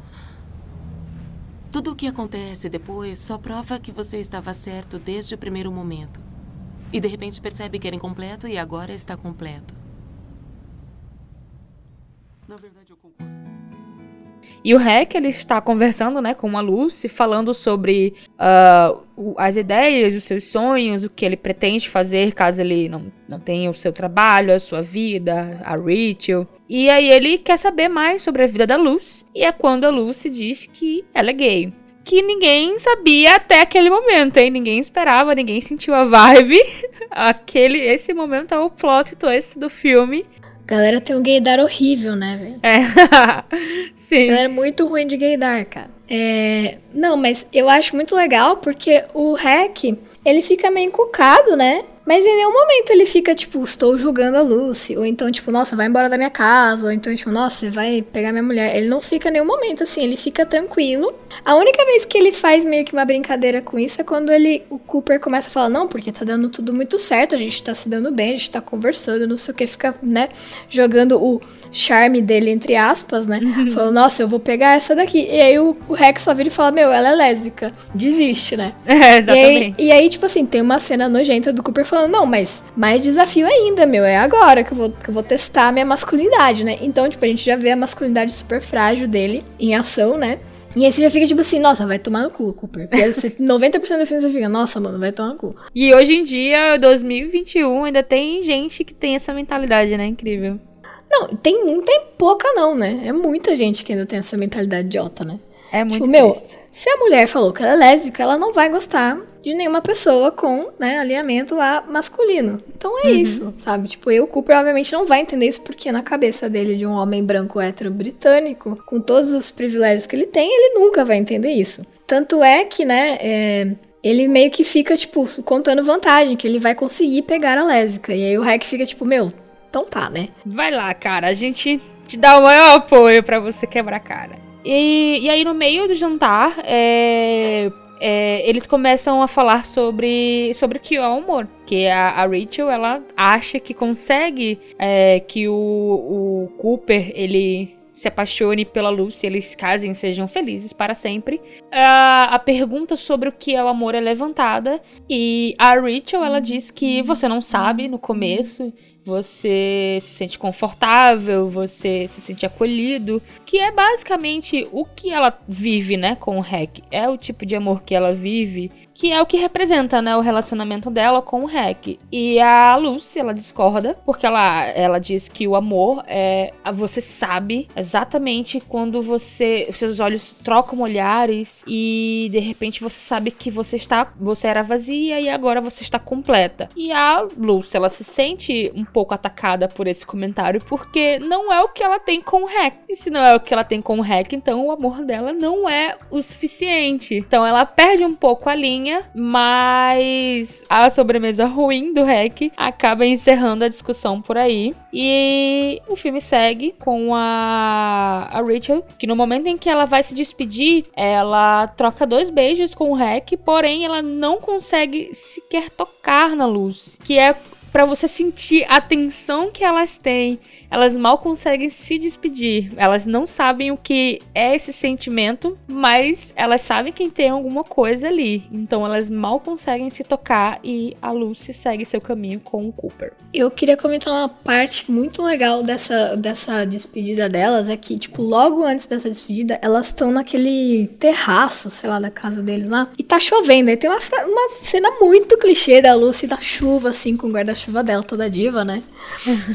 Tudo o que acontece depois só prova que você estava certo desde o primeiro momento. E de repente percebe que era incompleto e agora está completo. Na verdade. E o Hack, ele está conversando, né, com a Lucy, falando sobre uh, as ideias, os seus sonhos, o que ele pretende fazer caso ele não, não tenha o seu trabalho, a sua vida, a Rachel. E aí ele quer saber mais sobre a vida da Lucy. E é quando a Lucy diz que ela é gay que ninguém sabia até aquele momento, hein? Ninguém esperava, ninguém sentiu a vibe. (laughs) Aquele, esse momento é o plot twist do filme. Galera tem um gaydar horrível, né, velho? É. (laughs) Sim. Galera é muito ruim de gaydar, cara. É... Não, mas eu acho muito legal porque o hack, ele fica meio encucado, né? Mas em nenhum momento ele fica, tipo, estou julgando a Lucy. Ou então, tipo, nossa, vai embora da minha casa. Ou então, tipo, nossa, você vai pegar minha mulher. Ele não fica em nenhum momento assim, ele fica tranquilo. A única vez que ele faz meio que uma brincadeira com isso é quando ele, o Cooper começa a falar, não, porque tá dando tudo muito certo, a gente tá se dando bem, a gente tá conversando, não sei o que, fica, né, jogando o charme dele, entre aspas, né? Uhum. Falou, nossa, eu vou pegar essa daqui. E aí o, o Rex só vira e fala, meu, ela é lésbica. Desiste, né? É, exatamente. E aí, e aí, tipo assim, tem uma cena nojenta do Cooper falando, não, mas mais desafio ainda, meu, é agora que eu vou, que eu vou testar a minha masculinidade, né? Então, tipo, a gente já vê a masculinidade super frágil dele em ação, né? E aí você já fica tipo assim, nossa, vai tomar no cu, Cooper. Porque 90% (laughs) do filme você fica, nossa, mano, vai tomar no cu. E hoje em dia, 2021, ainda tem gente que tem essa mentalidade, né? Incrível. Não, tem, não tem pouca não, né? É muita gente que ainda tem essa mentalidade idiota, né? É muito tipo, meu, se a mulher falou que ela é lésbica, ela não vai gostar de nenhuma pessoa com, né, alinhamento lá masculino. Então é uhum. isso, sabe? Tipo, eu, o Cooper, obviamente, não vai entender isso porque na cabeça dele, de um homem branco hétero britânico, com todos os privilégios que ele tem, ele nunca vai entender isso. Tanto é que, né, é, ele meio que fica, tipo, contando vantagem, que ele vai conseguir pegar a lésbica. E aí o Hack fica, tipo, meu, então tá, né? Vai lá, cara, a gente te dá o maior apoio para você quebrar a cara. E, e aí, no meio do jantar, é, é, eles começam a falar sobre, sobre o que é o amor. Que a, a Rachel, ela acha que consegue é, que o, o Cooper, ele se apaixone pela Lucy, eles casem sejam felizes para sempre. A, a pergunta sobre o que é o amor é levantada e a Rachel, ela diz que você não sabe no começo você se sente confortável, você se sente acolhido, que é basicamente o que ela vive, né, com o Hack. É o tipo de amor que ela vive, que é o que representa, né, o relacionamento dela com o Hack. E a Lucy, ela discorda, porque ela, ela diz que o amor é você sabe exatamente quando você seus olhos trocam olhares e de repente você sabe que você está você era vazia e agora você está completa. E a Lucy, ela se sente um pouco atacada por esse comentário, porque não é o que ela tem com o Hack. E se não é o que ela tem com o Hack, então o amor dela não é o suficiente. Então ela perde um pouco a linha, mas a sobremesa ruim do Hack acaba encerrando a discussão por aí. E o filme segue com a, a Rachel, que no momento em que ela vai se despedir, ela troca dois beijos com o Hack, porém ela não consegue sequer tocar na luz, que é para você sentir a tensão que elas têm. Elas mal conseguem se despedir. Elas não sabem o que é esse sentimento, mas elas sabem que tem alguma coisa ali. Então elas mal conseguem se tocar e a Lucy segue seu caminho com o Cooper. Eu queria comentar uma parte muito legal dessa, dessa despedida delas, é que, tipo, logo antes dessa despedida, elas estão naquele terraço, sei lá, da casa deles lá, e tá chovendo. Aí tem uma, uma cena muito clichê da Lucy na chuva, assim, com guarda-chuva chuva dela, toda diva, né?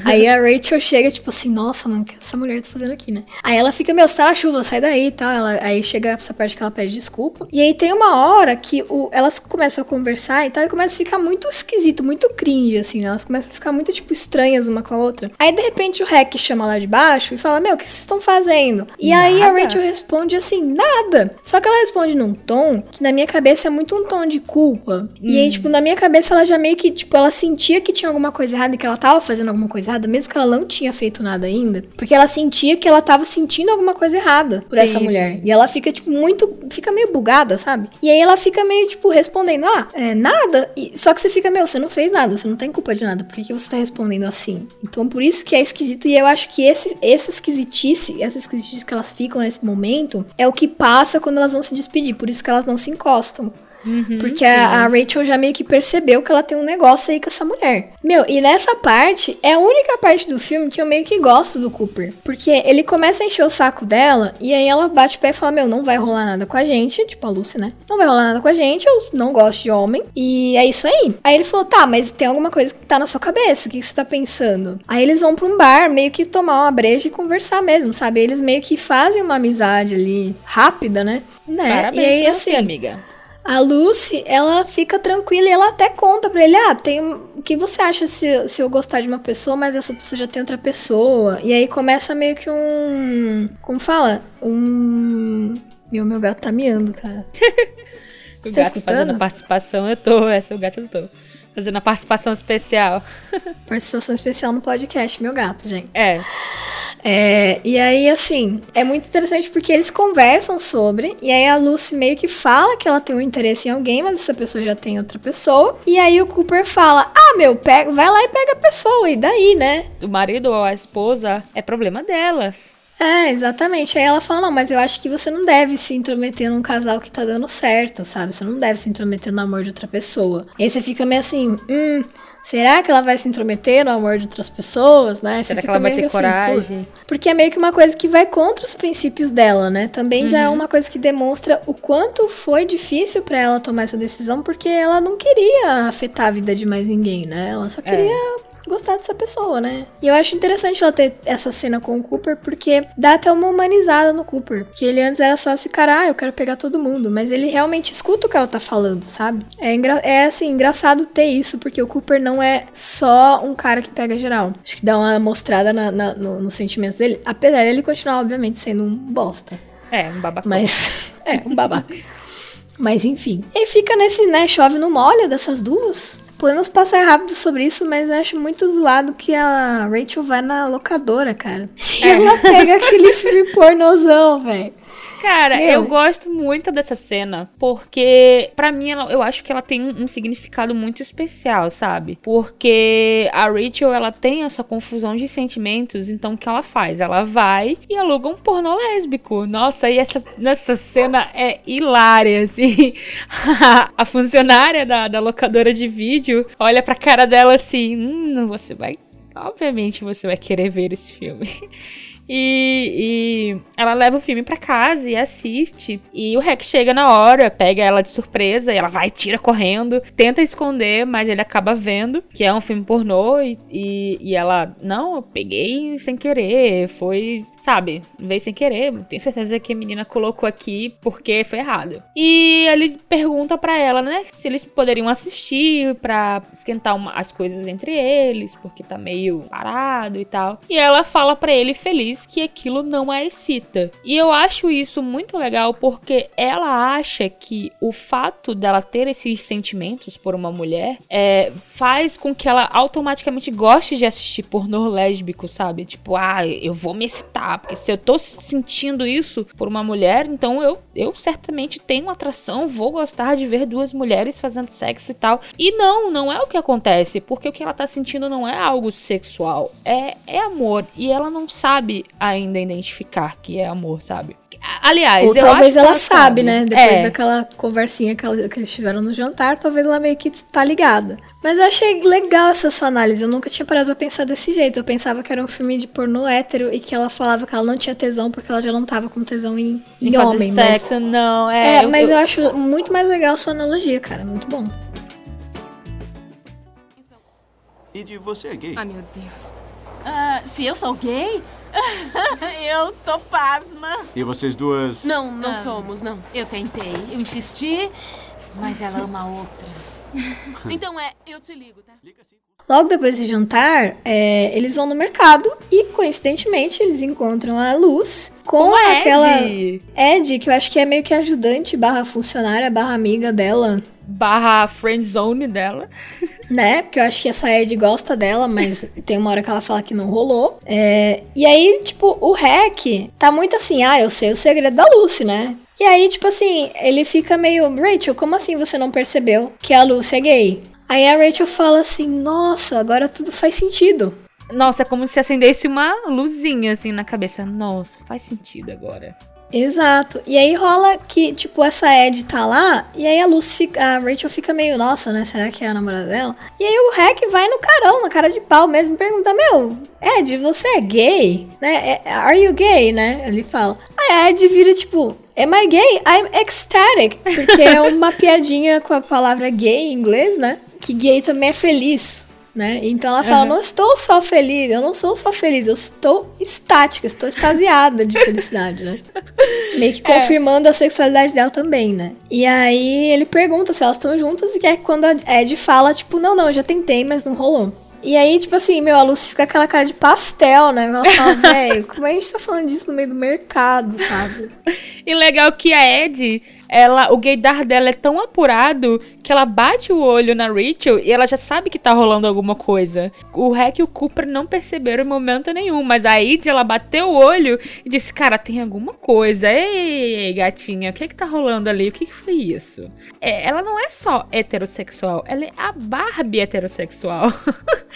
aí a Rachel chega, tipo assim, nossa, mano, o que essa mulher tá fazendo aqui, né? Aí ela fica, meu, sai tá na chuva, sai daí e tá? tal. aí chega essa parte que ela pede desculpa. E aí tem uma hora que o, elas começam a conversar e tal, e começa a ficar muito esquisito, muito cringe, assim, né? Elas começam a ficar muito, tipo, estranhas uma com a outra. Aí, de repente, o Hack chama lá de baixo e fala, meu, o que vocês estão fazendo? E nada. aí a Rachel responde assim, nada. Só que ela responde num tom que na minha cabeça é muito um tom de culpa. Hum. E aí, hum. tipo, na minha cabeça ela já meio que, tipo, ela sentia que tinha alguma coisa errada e que ela tava fazendo alguma coisa errada, mesmo que ela não tinha feito nada ainda, porque ela sentia que ela tava sentindo alguma coisa errada por sim, essa mulher. Sim. E ela fica, tipo, muito. fica meio bugada, sabe? E aí ela fica meio, tipo, respondendo, ah, é nada. E, só que você fica, meu, você não fez nada, você não tem culpa de nada. Por que, que você tá respondendo assim? Então, por isso que é esquisito. E eu acho que esse, essa esquisitice, essa esquisitice que elas ficam nesse momento, é o que passa quando elas vão se despedir. Por isso que elas não se encostam. Uhum, porque a, a, Rachel já meio que percebeu que ela tem um negócio aí com essa mulher. Meu, e nessa parte é a única parte do filme que eu meio que gosto do Cooper. Porque ele começa a encher o saco dela e aí ela bate o pé e fala: Meu, não vai rolar nada com a gente. Tipo a Lucy, né? Não vai rolar nada com a gente, eu não gosto de homem. E é isso aí. Aí ele falou: Tá, mas tem alguma coisa que tá na sua cabeça. O que, que você tá pensando? Aí eles vão pra um bar, meio que tomar uma breja e conversar mesmo, sabe? Eles meio que fazem uma amizade ali rápida, né? né? Parabéns e aí, assim, você, amiga. A Lucy, ela fica tranquila e ela até conta pra ele: Ah, tem. O que você acha se, se eu gostar de uma pessoa, mas essa pessoa já tem outra pessoa? E aí começa meio que um. Como fala? Um. Meu, meu gato tá miando, cara. (laughs) o tá gato escutando? fazendo participação, eu tô. Essa é o gato eu tô. Fazendo a participação especial. Participação especial no podcast, meu gato, gente. É. É, e aí, assim, é muito interessante porque eles conversam sobre, e aí a Lucy meio que fala que ela tem um interesse em alguém, mas essa pessoa já tem outra pessoa. E aí o Cooper fala: Ah, meu, pega, vai lá e pega a pessoa, e daí, né? O marido ou a esposa é problema delas. É, exatamente. Aí ela fala: Não, mas eu acho que você não deve se intrometer num casal que tá dando certo, sabe? Você não deve se intrometer no amor de outra pessoa. E aí você fica meio assim: Hum. Será que ela vai se intrometer no amor de outras pessoas, né? Será que ela vai ter assim, coragem? "Putz". Porque é meio que uma coisa que vai contra os princípios dela, né? Também já é Uhum. uma coisa que demonstra o quanto foi difícil pra ela tomar essa decisão, porque ela não queria afetar a vida de mais ninguém, né? Ela só queria gostar dessa pessoa, né? E eu acho interessante ela ter essa cena com o Cooper, porque dá até uma humanizada no Cooper. Que ele antes era só esse cara, ah, eu quero pegar todo mundo. Mas ele realmente escuta o que ela tá falando, sabe? É, é assim, engraçado ter isso, porque o Cooper não é só um cara que pega geral. Acho que dá uma mostrada na- na- no- nos sentimentos dele. Apesar dele continuar, obviamente, sendo um bosta. É, um babaca. Mas. (laughs) é, um babaca. Mas enfim. E fica nesse, né? Chove no molha dessas duas. Podemos passar rápido sobre isso, mas eu acho muito zoado que a Rachel vai na locadora, cara. E ela pega (laughs) aquele filme pornozão, velho. Cara, Meu. eu gosto muito dessa cena, porque pra mim ela- eu acho que ela tem um, um significado muito especial, sabe? Porque a Rachel, ela tem essa confusão de sentimentos, então o que ela faz? Ela vai e aluga um pornô lésbico. Nossa, e essa, nessa cena é hilária, assim. (laughs) a funcionária da, da locadora de vídeo olha pra cara dela assim, hum, você vai... Obviamente você vai querer ver esse filme. (laughs) E, e ela leva o filme pra casa e assiste. E o Hack chega na hora, pega ela de surpresa, e ela vai, tira correndo, tenta esconder, mas ele acaba vendo que é um filme pornô. E, e, e ela, não, eu peguei sem querer, foi, sabe, veio sem querer. Tenho certeza que a menina colocou aqui porque foi errado. E ele pergunta pra ela, né, se eles poderiam assistir pra esquentar uma- as coisas entre eles, porque tá meio parado e tal. E ela fala pra ele feliz que aquilo não a excita. E eu acho isso muito legal porque ela acha que o fato dela ter esses sentimentos por uma mulher é, faz com que ela automaticamente goste de assistir pornô lésbico, sabe? Tipo, ah, eu vou me excitar, porque se eu tô sentindo isso por uma mulher, então eu, eu certamente tenho atração, vou gostar de ver duas mulheres fazendo sexo e tal. E não, não é o que acontece, porque o que ela tá sentindo não é algo sexual, é, é amor. E ela não sabe ainda identificar que é amor, sabe? Aliás, Ou eu talvez acho que ela sabe, né? Depois É. daquela conversinha que, ela- que eles tiveram no jantar, talvez ela meio que tá ligada. Mas eu achei legal essa sua análise. Eu nunca tinha parado pra pensar desse jeito. Eu pensava que era um filme de pornô hétero e que ela falava que ela não tinha tesão porque ela já não tava com tesão em, em, Em fazer homem. mas- sexo, não, É, é. mas eu acho muito mais legal a sua analogia, cara. Muito bom. E de você é gay? Ah, meu Deus. Ah, se eu sou gay? (laughs) eu tô pasma. E vocês duas. Não, não Ah. somos, não. Eu tentei, eu insisti, mas ela ama outra. (laughs) Então é, eu te ligo, tá? Logo depois desse jantar, é, eles vão no mercado e, coincidentemente, eles encontram a Luz com, Com a aquela Ed. Ed, que eu acho que é meio que ajudante barra funcionária barra amiga dela, Barra friend zone dela. né? Porque eu acho que essa Ed gosta dela, mas (laughs) tem uma hora que ela fala que não rolou. É, e aí, tipo, o Hack tá muito assim, ah, eu sei o segredo da Lucy, né? E aí, tipo assim, ele fica meio, Rachel, como assim você não percebeu que a Lucy é gay? Aí a Rachel fala assim, nossa, agora tudo faz sentido. Nossa, é como se acendesse uma luzinha assim na cabeça. Nossa, faz sentido agora. Exato. E aí rola que, tipo, essa Ed tá lá, e aí a Luz fica. A Rachel fica meio, nossa, né? Será que é a namorada dela? E aí o Hack vai no carão, na cara de pau mesmo, pergunta: Meu, Ed, você é gay? Né? É- Are you gay, né? Ele fala. Aí a Ed vira, tipo. Am I gay? I'm ecstatic. Porque é uma (laughs) piadinha com a palavra gay em inglês, né? Que gay também é feliz. Né? Então ela fala, Uhum. não estou só feliz, eu não sou só feliz, eu estou estática, estou extasiada de felicidade, né? (laughs) Meio que confirmando a sexualidade dela também, né? E aí ele pergunta se elas estão juntas e que é quando a Ed fala, tipo, não, não, eu já tentei, mas não rolou. E aí, tipo assim, meu, a Lucy fica aquela cara de pastel, né? Ela fala, velho, como é que a gente tá falando disso no meio do mercado, sabe? (laughs) E legal que a Ed, ela, o gaydar dela é tão apurado que ela bate o olho na Rachel e ela já sabe que tá rolando alguma coisa. O Hack e o Cooper não perceberam em momento nenhum, mas a Id, ela bateu o olho e disse, cara, tem alguma coisa. Ei, gatinha, o que é que tá rolando ali? O que, que foi isso? É, ela não é só heterossexual, ela é a Barbie heterossexual.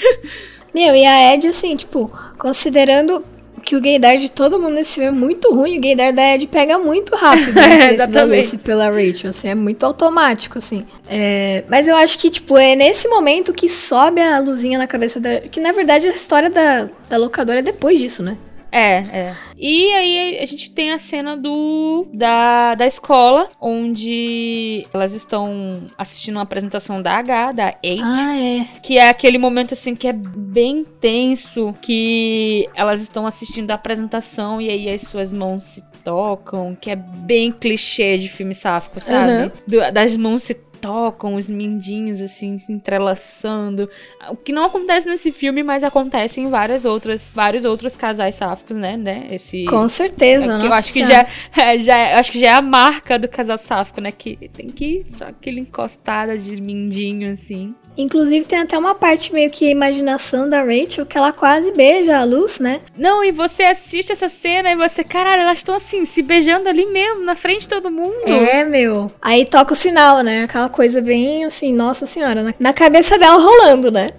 (laughs) Meu, e a Ed, assim, tipo, considerando que o gaydar de todo mundo nesse filme é muito ruim, o gaydar da Ed pega muito rápido (laughs) É, da exatamente. Lucy pela Rachel, assim, é muito automático, assim. É, mas eu acho que, tipo, é nesse momento que sobe a luzinha na cabeça da... Que, na verdade, a história da, da locadora é depois disso, né? É, é. E aí a gente tem a cena do da, da escola, onde elas estão assistindo uma apresentação da H, da H, Ah, é. que é aquele momento assim que é bem tenso, que elas estão assistindo a apresentação e aí as suas mãos se tocam, que é bem clichê de filme sáfico, sabe? Aham. Do- das mãos se tocam, os mindinhos assim se entrelaçando. O que não acontece nesse filme, mas acontece em várias outras, vários outros casais sáficos, né, né? Esse Com certeza, é, que eu acho que já, é, já acho que já é a marca do casal sáfico, né? Que tem que ir só aquele encostada de mindinho assim. Inclusive, tem até uma parte meio que imaginação da Rachel, que ela quase beija a Luz, né? Não, e você assiste essa cena e você, caralho, elas estão assim, se beijando ali mesmo, na frente de todo mundo. É, meu. Aí toca o sinal, né? Aquela coisa bem assim, nossa senhora, na, na cabeça dela rolando, né?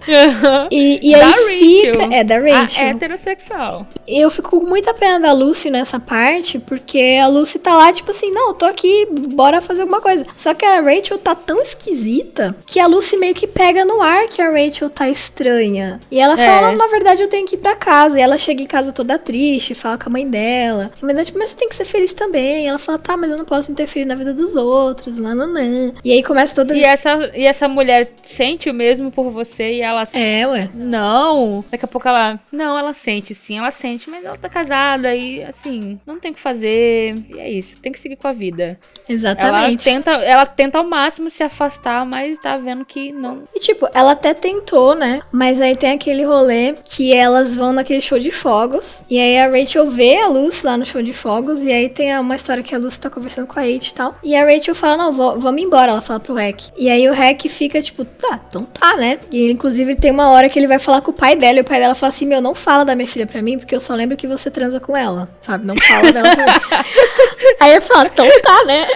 E, e da aí Rachel. fica. É, da A Rachel. heterossexual. Eu fico com muita pena da Lucy nessa parte, porque a Lucy tá lá, tipo assim, não, eu tô aqui, bora fazer alguma coisa. Só que a Rachel tá tão esquisita que a Lucy meio que pega no ar que a Rachel tá estranha. E ela fala, É. não, na verdade eu tenho que ir pra casa. E ela chega em casa toda triste, fala com a mãe dela. A mãe dela, tipo, mas você tem que ser feliz também. Ela fala, tá, mas eu não posso interferir na vida dos outros, nananã. E aí começa toda. E essa, e essa mulher sente o mesmo por você e ela. É, ué. Não. Daqui a pouco ela. Não, ela sente sim, ela sente, mas ela tá casada e assim, não tem o que fazer. E é isso, tem que seguir com a vida. Ela Exatamente. tenta, ela tenta ao máximo se afastar, mas tá vendo que não. E tipo, ela até tentou, né? Mas aí tem aquele rolê que elas vão naquele show de fogos. E aí a Rachel vê a Lucy lá no show de fogos. E aí tem uma história que a Lucy tá conversando com a Kate e tal. E a Rachel fala: Não, vamos embora. Ela fala pro Hack. E aí o Hack fica tipo: Tá, então tá, né? E inclusive tem uma hora que ele vai falar com o pai dela. E o pai dela fala assim: Meu, não fala da minha filha pra mim, porque eu só lembro que você transa com ela. Sabe? Não fala dela pra mim. (laughs) aí ele fala: Então tá, né?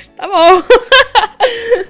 (laughs) Tá bom.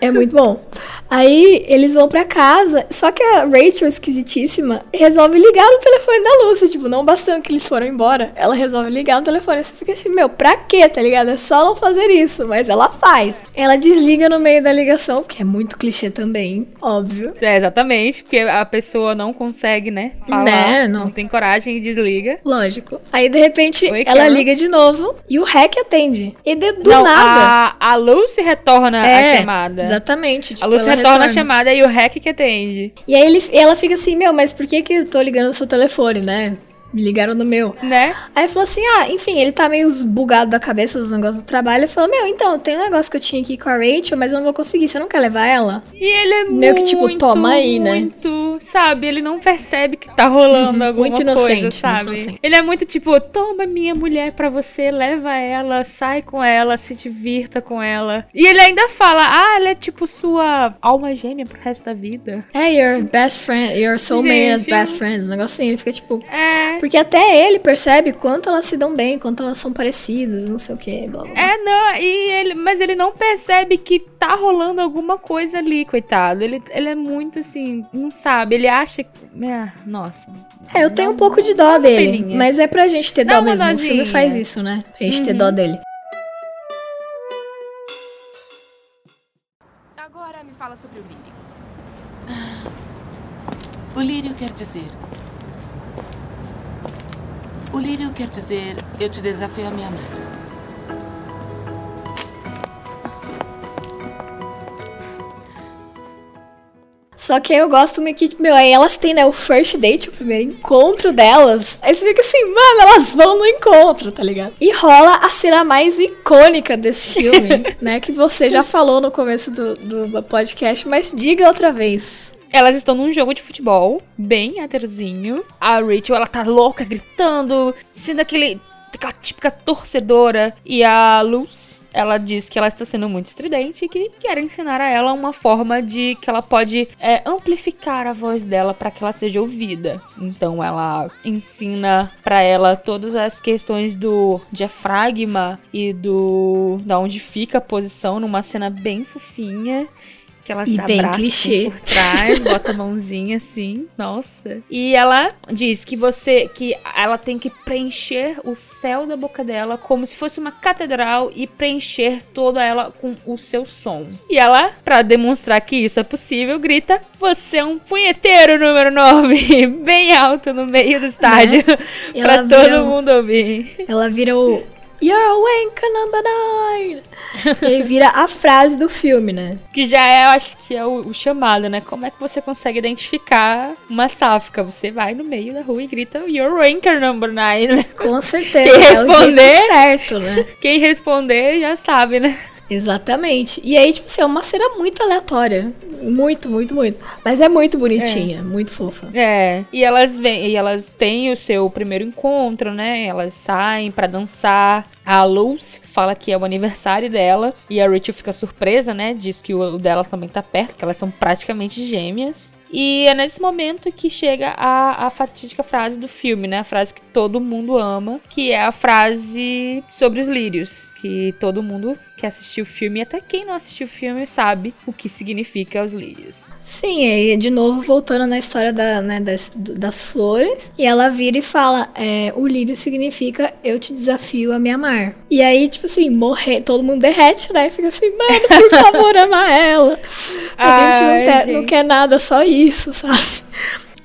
É muito bom. Aí eles vão pra casa, só que a Rachel, esquisitíssima, resolve ligar no telefone da Lucy. Tipo, não bastando que eles foram embora, ela resolve ligar no telefone. Você fica assim, meu, pra quê, tá ligado? É só não fazer isso, mas ela faz. Ela desliga no meio da ligação, que é muito clichê também, óbvio. É, exatamente, porque a pessoa não consegue, né? Falar, Né, não. não tem coragem e desliga. Lógico. Aí, de repente, Oi, ela liga de novo e o Hack atende. E de, do não, nada. A, a Lucy retorna é, a chamada. Exatamente. Tipo, A Lucy ela retorna a chamada e o Hack que atende. E aí ele, ela fica assim, meu, mas por que que eu tô ligando no seu telefone, né? Me ligaram no meu. Né? Aí falou assim: ah, enfim, ele tá meio bugado da cabeça dos negócios do trabalho. Ele falou: Meu, então, tem um negócio que eu tinha aqui com a Rachel, mas eu não vou conseguir. Você não quer levar ela? E ele é Meio muito, que, tipo, toma aí, né? muito, sabe? Ele não percebe que tá rolando Uhum, alguma muito coisa, inocente, muito sabe? inocente. Ele é muito tipo, toma minha mulher pra você, leva ela, sai com ela, se divirta com ela. E ele ainda fala, ah, ela é tipo sua alma gêmea pro resto da vida. É, your best friend, your soulmate Gente, best friends. Um negócio assim. Ele fica tipo. É. Porque até ele percebe quanto elas se dão bem, quanto elas são parecidas, não sei o que. Blá, blá. É, não, e ele, mas ele não percebe que tá rolando alguma coisa ali, coitado. Ele, ele é muito assim, não sabe, ele acha que. É, nossa. É, eu tenho um pouco de dó dele. peninha. Mas é pra gente ter Dá dó uma mesmo. O filme faz isso, né? Pra gente ter Uhum. dó dele. Agora me fala sobre o Lírio. O lírio quer dizer. O lírio quer dizer: eu te desafio a me amar. Só que eu gosto meio que, meu, aí elas têm, né, o first date, o primeiro encontro delas. Aí você fica assim, mano, elas vão no encontro, tá ligado? E rola a cena mais icônica desse filme, (laughs) né, que você já falou no começo do, do podcast, mas diga outra vez. Elas estão num jogo de futebol, bem heterozinho. A Rachel, ela tá louca, gritando, sendo aquele, aquela típica torcedora. E a Lucy, ela diz que ela está sendo muito estridente e que quer ensinar a ela uma forma de que ela pode é, amplificar a voz dela para que ela seja ouvida. Então ela ensina para ela todas as questões do diafragma e do da onde fica a posição numa cena bem fofinha que ela E se bem abraça clichê. assim por trás, bota a mãozinha assim, nossa. E ela diz que você, que ela tem que preencher o céu da boca dela como se fosse uma catedral e preencher toda ela com o seu som. E ela, pra demonstrar que isso é possível, grita: "Você é um punheteiro número 9", (laughs) bem alto no meio do estádio, E pra ela todo vira mundo ouvir. Ela vira o You're awake number nine. (laughs) e aí vira a frase do filme, né? Que já é, eu acho que é o, o chamado, né? Como é que você consegue identificar uma sáfica? Você vai no meio da rua e grita Your ranker number 9, né? Com certeza. Quem é responder- jeito certo, né? Quem responder já sabe, né? Exatamente. E aí, tipo assim, é uma cena muito aleatória. Muito, muito, muito. Mas é muito bonitinha, muito fofa. É, e elas vêm, e elas têm o seu primeiro encontro, né? Elas saem pra dançar. A Luz fala que é o aniversário dela e a Rachel fica surpresa, né? Diz que o o dela também tá perto, que elas são praticamente gêmeas. E é nesse momento que chega a, a fatídica frase do filme, né? A frase que todo mundo ama, que é a frase sobre os lírios. Que todo mundo que assistiu o filme, e até quem não assistiu o filme, sabe o que significa os lírios. Sim, e aí, de novo voltando na história da, né, das, das flores. E ela vira e fala: é, O lírio significa eu te desafio a me amar. E aí, tipo assim, morrer, todo mundo derrete, né? Fica assim, mano, por (laughs) favor, ama ela. A gente, não, quer, não gente. quer nada, só isso, sabe?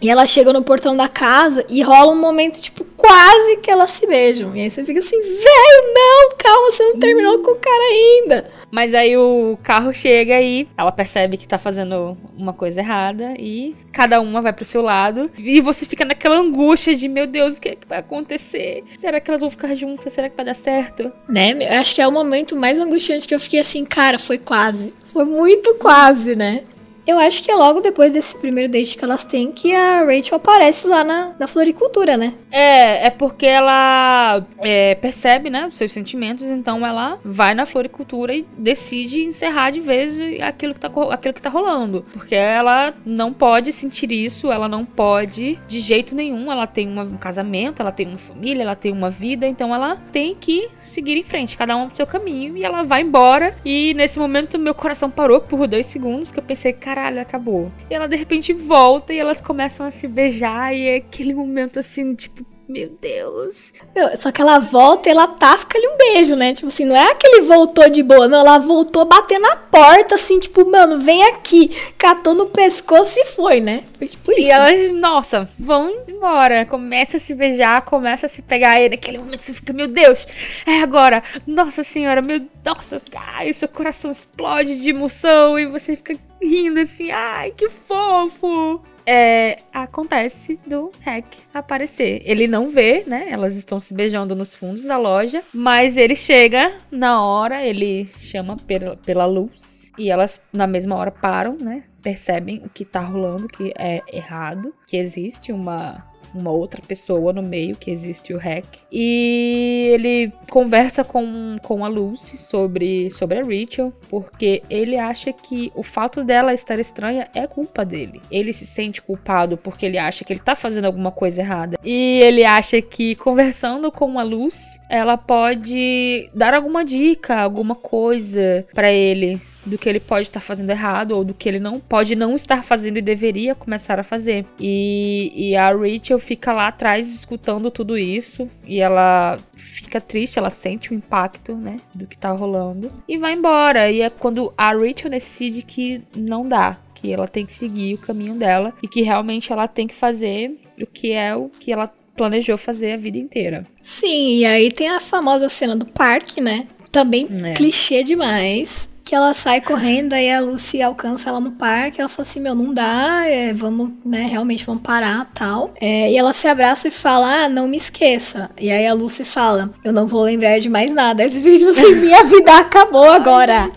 E ela chega no portão da casa e rola um momento, tipo, quase que elas se beijam. E aí você fica assim, velho, não, calma, você não terminou com o cara ainda. Mas aí o carro chega e ela percebe que tá fazendo uma coisa errada e cada uma vai pro seu lado. E você fica naquela angústia de, meu Deus, o que, é que vai acontecer? Será que elas vão ficar juntas? Será que vai dar certo? Né? Eu acho que é o momento mais angustiante que eu fiquei assim, cara, foi quase. Foi muito quase, né? Eu acho que é logo depois desse primeiro date que elas têm que a Rachel aparece lá na, na floricultura, né? É, é porque ela é, percebe, né, os seus sentimentos, então ela vai na floricultura e decide encerrar de vez aquilo que tá, aquilo que tá rolando. Porque ela não pode sentir isso, ela não pode de jeito nenhum. Ela tem um casamento, ela tem uma família, ela tem uma vida, então ela tem que seguir em frente, cada um pro seu caminho, e ela vai embora. E nesse momento meu coração parou por dois segundos, que eu pensei, caralho, acabou. E ela de repente volta e elas começam a se beijar, e é aquele momento assim, tipo, meu Deus. Meu, só que ela volta e ela tasca-lhe um beijo, né? Tipo assim, não é aquele voltou de boa, não. Ela voltou batendo na porta, assim, tipo, mano, vem aqui. Catou no pescoço e foi, né? Foi tipo isso. E elas, nossa, vão embora. Começa a se beijar, começa a se pegar. E naquele momento você fica, meu Deus, é agora. Nossa senhora, meu. Nossa, ai, seu coração explode de emoção. E você fica rindo assim, ai, que fofo. É, acontece do Hack aparecer. Ele não vê, né? Elas estão se beijando nos fundos da loja. Mas ele chega na hora, ele chama pela, pela luz. E elas, na mesma hora, param, né? Percebem o que tá rolando, que é errado. Que existe uma, uma outra pessoa no meio, que existe o Hack. E ele conversa com, com a Lucy sobre, sobre a Rachel, porque ele acha que o fato dela estar estranha é culpa dele. Ele se sente culpado porque ele acha que ele tá fazendo alguma coisa errada. E ele acha que conversando com a Lucy, ela pode dar alguma dica, alguma coisa pra ele do que ele pode estar fazendo errado ou do que ele não pode não estar fazendo e deveria começar a fazer. E, e a Rachel fica lá atrás escutando tudo isso e ela fica triste, ela sente o impacto, né, do que tá rolando e vai embora. E é quando a Rachel decide que não dá, que ela tem que seguir o caminho dela e que realmente ela tem que fazer o que é o que ela planejou fazer a vida inteira. Sim, e aí tem a famosa cena do parque, né? Também É. clichê demais. Que ela sai correndo, aí a Lucy alcança ela no parque, ela fala assim, meu, não dá, é, vamos, né, realmente vamos parar, tal. É, e ela se abraça e fala, ah, não me esqueça. E aí a Lucy fala, eu não vou lembrar de mais nada. Fica tipo assim, (laughs) minha vida acabou agora.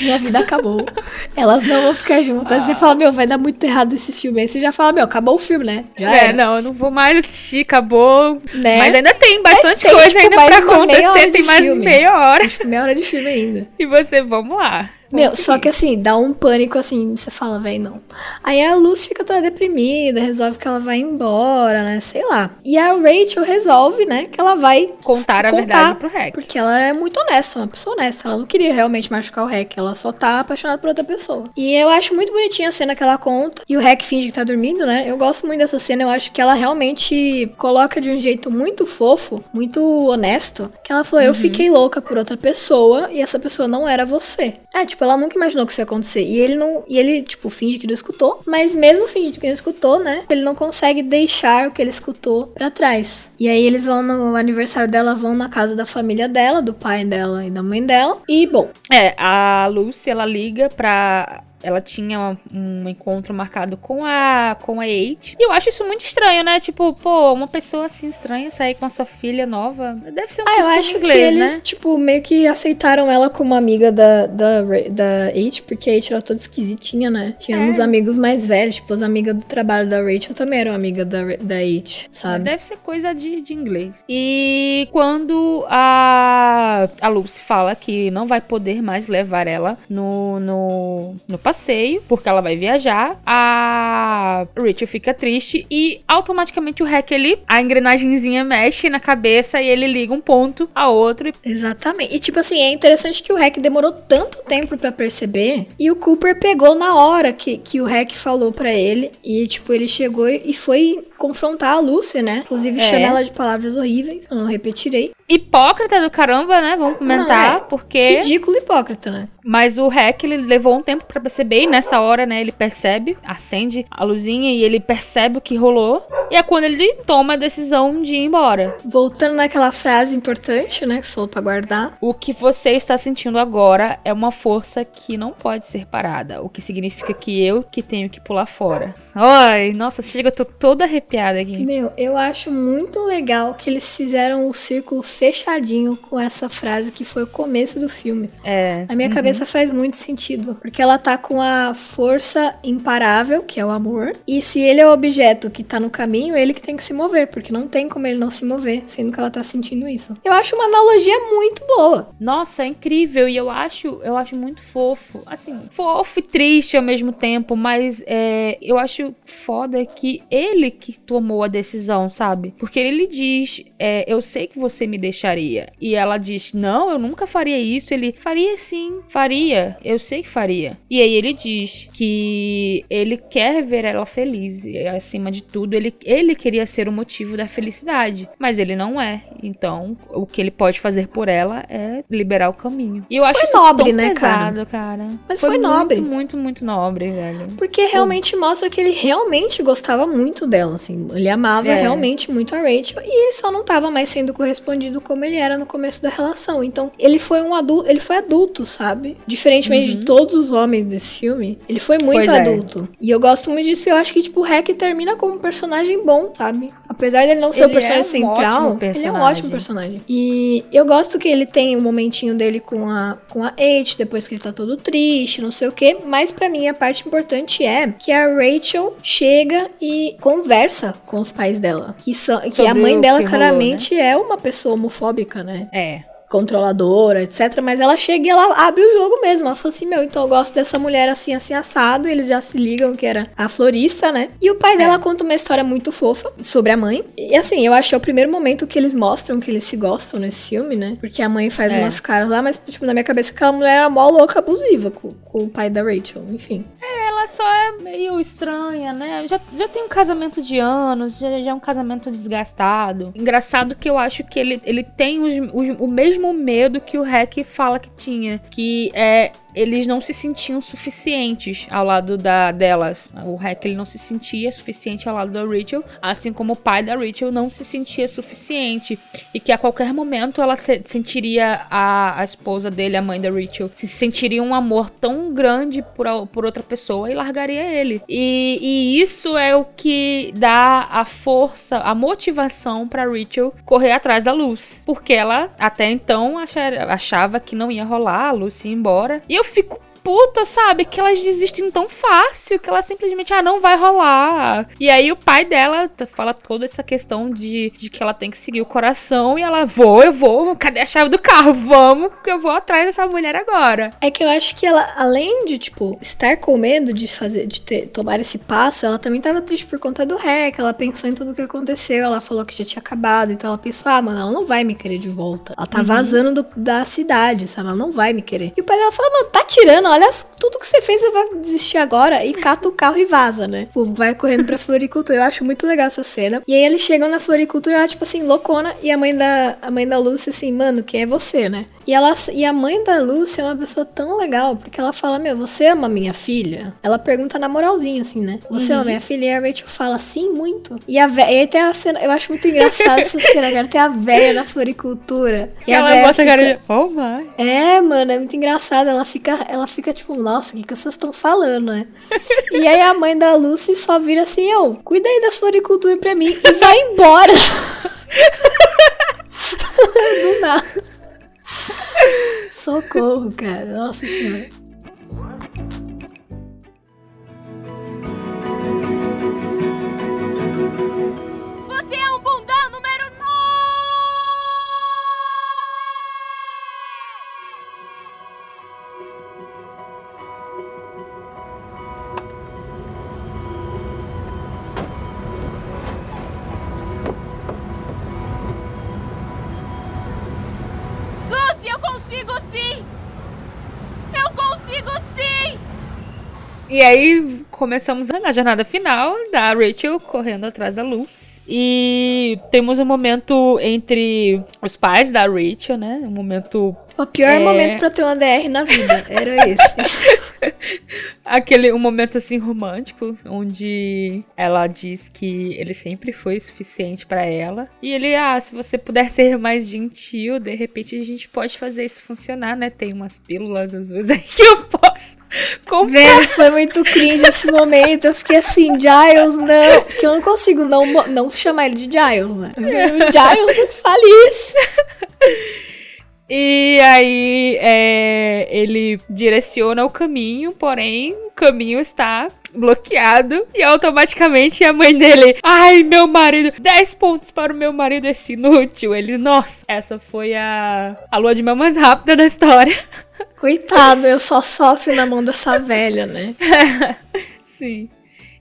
Minha vida acabou. Elas não vão ficar juntas. Aí você fala, meu, vai dar muito errado esse filme. Aí você já fala, meu, acabou o filme, né? Já é, era. não, eu não vou mais assistir, acabou. Né? Mas ainda tem bastante tem, coisa tipo, ainda pra acontecer, tem mais filme. meia hora. Tipo, meia hora de filme ainda. (laughs) E você, vamos lá. Meu, Vamos só que assim, dá um pânico assim, você fala, véi, não. Aí a Luz fica toda deprimida, resolve que ela vai embora, né? Sei lá. E a Rachel resolve, né, que ela vai Contar a verdade pro Hack. Porque ela é muito honesta, uma pessoa honesta. Ela não queria realmente machucar o Hack, ela só tá apaixonada por outra pessoa. E eu acho muito bonitinha a cena que ela conta. E o Hack finge que tá dormindo, né? Eu gosto muito dessa cena, eu acho que ela realmente coloca de um jeito muito fofo, muito honesto, que ela falou: Eu fiquei louca por outra pessoa e essa pessoa não era você. É, tipo, ela nunca imaginou que isso ia acontecer. E ele não. E ele, tipo, finge que não escutou. Mas mesmo fingindo que não escutou, né? Ele não consegue deixar o que ele escutou pra trás. E aí eles vão no aniversário dela, vão na casa da família dela, do pai dela e da mãe dela. E, bom, É, a Lucy, ela liga pra. Ela tinha um encontro marcado com a com a Eight. E eu acho isso muito estranho, né? Tipo, pô, uma pessoa assim estranha sair com a sua filha nova. Deve ser um Ah, eu acho inglês, que eles, né? tipo, meio que aceitaram ela como amiga da, da, da H, porque a H era toda esquisitinha, né? Tinha É. uns amigos mais velhos, tipo, as amigas do trabalho da Rachel também eram amigas da, da H, sabe? Deve ser coisa de, de inglês. E quando a, a Lucy fala que não vai poder mais levar ela no, no, no passeio, porque ela vai viajar, a Rachel fica triste e automaticamente o Hack ele, a engrenagemzinha mexe na cabeça e ele liga um ponto a outro. e- Exatamente. E, tipo assim, é interessante que o Hack demorou tanto tempo pra perceber e o Cooper pegou na hora que, que o Hack falou pra ele e, tipo, ele chegou e foi confrontar a Lucy, né? Inclusive, É. chama ela de palavras horríveis, eu não repetirei. Hipócrita do caramba, né? Vamos comentar, Não, é porque. Ridículo hipócrita, né? Mas o Hack, ele levou um tempo pra perceber, e nessa hora, né, ele percebe, acende a luzinha e ele percebe o que rolou. E é quando ele toma a decisão de ir embora. Voltando naquela frase importante, né? Que você falou pra guardar. O que você está sentindo agora é uma força que não pode ser parada, o que significa que eu que tenho que pular fora. Ai, nossa, chega, eu tô toda arrepiada aqui. Meu, eu acho muito legal que eles fizeram o círculo fechadinho com essa frase que foi o começo do filme. É. Na minha cabeça faz muito sentido, porque ela tá com a força imparável, que é o amor, e se ele é o objeto que tá no caminho, ele que tem que se mover, porque não tem como ele não se mover, sendo que ela tá sentindo isso. Eu acho uma analogia muito boa. Nossa, é incrível e eu acho, eu acho muito fofo. Assim, fofo e triste ao mesmo tempo, mas é, eu acho foda que ele que tomou a decisão, sabe? Porque ele diz, é, eu sei que você me deixaria. E ela diz, não, eu nunca faria isso. Ele, faria sim, faria. Eu sei que faria. E aí ele diz que ele quer ver ela feliz. E acima de tudo, ele, ele queria ser o motivo da felicidade. Mas ele não é. Então, o que ele pode fazer por ela é liberar o caminho. E eu acho Foi isso nobre, né, cara? pesado, cara. Mas foi nobre. Muito, muito, muito nobre, velho. Porque realmente mostra que ele realmente gostava muito dela, assim. Ele amava É. realmente muito a Rachel e ele só não tava mais sendo correspondido como ele era no começo da relação. Então, ele foi um adulto, ele foi adulto, sabe? Diferentemente de todos os homens desse filme, ele foi muito Uhum. Pois é. adulto. E eu gosto muito disso, eu acho que tipo o Hack termina como um personagem bom, sabe? Apesar dele não ser Ele o personagem é um central, ótimo ele é um personagem. ótimo personagem. E eu gosto que ele tem um momentinho dele com a com a H, depois que ele tá todo triste, não sei o quê, mas pra mim a parte importante é que a Rachel chega e conversa com os pais dela, que são que a Sobre mãe o dela que rolou, claramente é uma pessoa homofóbica, né? É. controladora, etc. Mas ela chega e ela abre o jogo mesmo. Ela fala assim: Meu, então eu gosto dessa mulher assim, assim, assado. Eles já se ligam que era a florista, né? E o pai dela conta uma história muito fofa sobre a mãe. E assim, eu acho que é o primeiro momento que eles mostram que eles se gostam nesse filme, né? Porque a mãe faz É. umas caras lá, mas, tipo, na minha cabeça, aquela mulher era mó louca, abusiva com, com o pai da Rachel. Enfim. Ela só é meio estranha, né? Já, já tem um casamento de anos, já, já é um casamento desgastado. Engraçado que eu acho que ele, ele tem os- os- o mesmo medo que o Hack fala que tinha. Que é. Eles não se sentiam suficientes ao lado da, delas. O Hack não se sentia suficiente ao lado da Rachel, assim como o pai da Rachel não se sentia suficiente. E que a qualquer momento ela se- sentiria a, a esposa dele, a mãe da Rachel, se sentiria um amor tão grande por, a- por outra pessoa e largaria ele. E, e isso é o que dá a força, a motivação pra Rachel correr atrás da luz. Porque ela até então acha- achava que não ia rolar, a Lucy ir embora. E eu fico puta, sabe? Que elas desistem tão fácil, que ela simplesmente, ah, não vai rolar. E aí o pai dela fala toda essa questão de, de que ela tem que seguir o coração e ela, vou, eu vou, cadê a chave do carro? Vamos, que eu vou atrás dessa mulher agora. É que eu acho que ela, além de, tipo, estar com medo de fazer, de ter, tomar esse passo, ela também tava triste por conta do REC, ela pensou em tudo o que aconteceu, ela falou que já tinha acabado, então ela pensou, ah, mano, ela não vai me querer de volta. Ela tá uhum. vazando do, da cidade, sabe? Ela não vai me querer. E o pai dela fala, mano, tá tirando, olha tudo que você fez, você vai desistir agora e cata o carro e vaza, né? Vai correndo pra floricultura. Eu acho muito legal essa cena. E aí eles chegam na floricultura, ela, tipo assim, loucona, e a mãe da, a mãe da Lúcia, assim, mano, quem é você, né? E, ela, e a mãe da Lúcia é uma pessoa tão legal, porque ela fala, meu, você ama minha filha? Ela pergunta na moralzinha, assim, né? Você uhum. ama minha filha? E a Rachel fala, sim, muito. E, a véia, e aí tem a cena, eu acho muito engraçado essa cena, cara. Tem a véia na floricultura. E ela bota fica, a cara de, oh my. É, mano, é muito engraçado. Ela fica, ela fica tipo, nossa, o que, que vocês estão falando, né? (laughs) e aí a mãe da Lucy só vira assim, eu, cuida aí da floricultura pra mim e vai embora. (laughs) Do nada. Socorro, cara. Nossa senhora. E aí começamos na jornada final da Rachel correndo atrás da luz. E temos um momento entre os pais da Rachel, né? Um momento. O pior é... momento pra ter uma DR na vida. Era esse. (laughs) Aquele um momento assim romântico, onde ela diz que ele sempre foi o suficiente para ela. E ele, ah, se você puder ser mais gentil, de repente a gente pode fazer isso funcionar, né? Tem umas pílulas às vezes (laughs) aí que eu posso Velho, foi muito cringe esse momento. Eu fiquei assim, Giles, não. Porque eu não consigo não, não chamar ele de Giles, né? Giles não fale isso. (laughs) E aí é, ele direciona o caminho, porém o caminho está bloqueado e automaticamente a mãe dele, ai, meu marido, 10 pontos para o meu marido esse inútil. Ele, nossa, essa foi a, a lua de mel mais rápida da história. Coitado, eu só sofro na mão dessa velha, né? (laughs) Sim.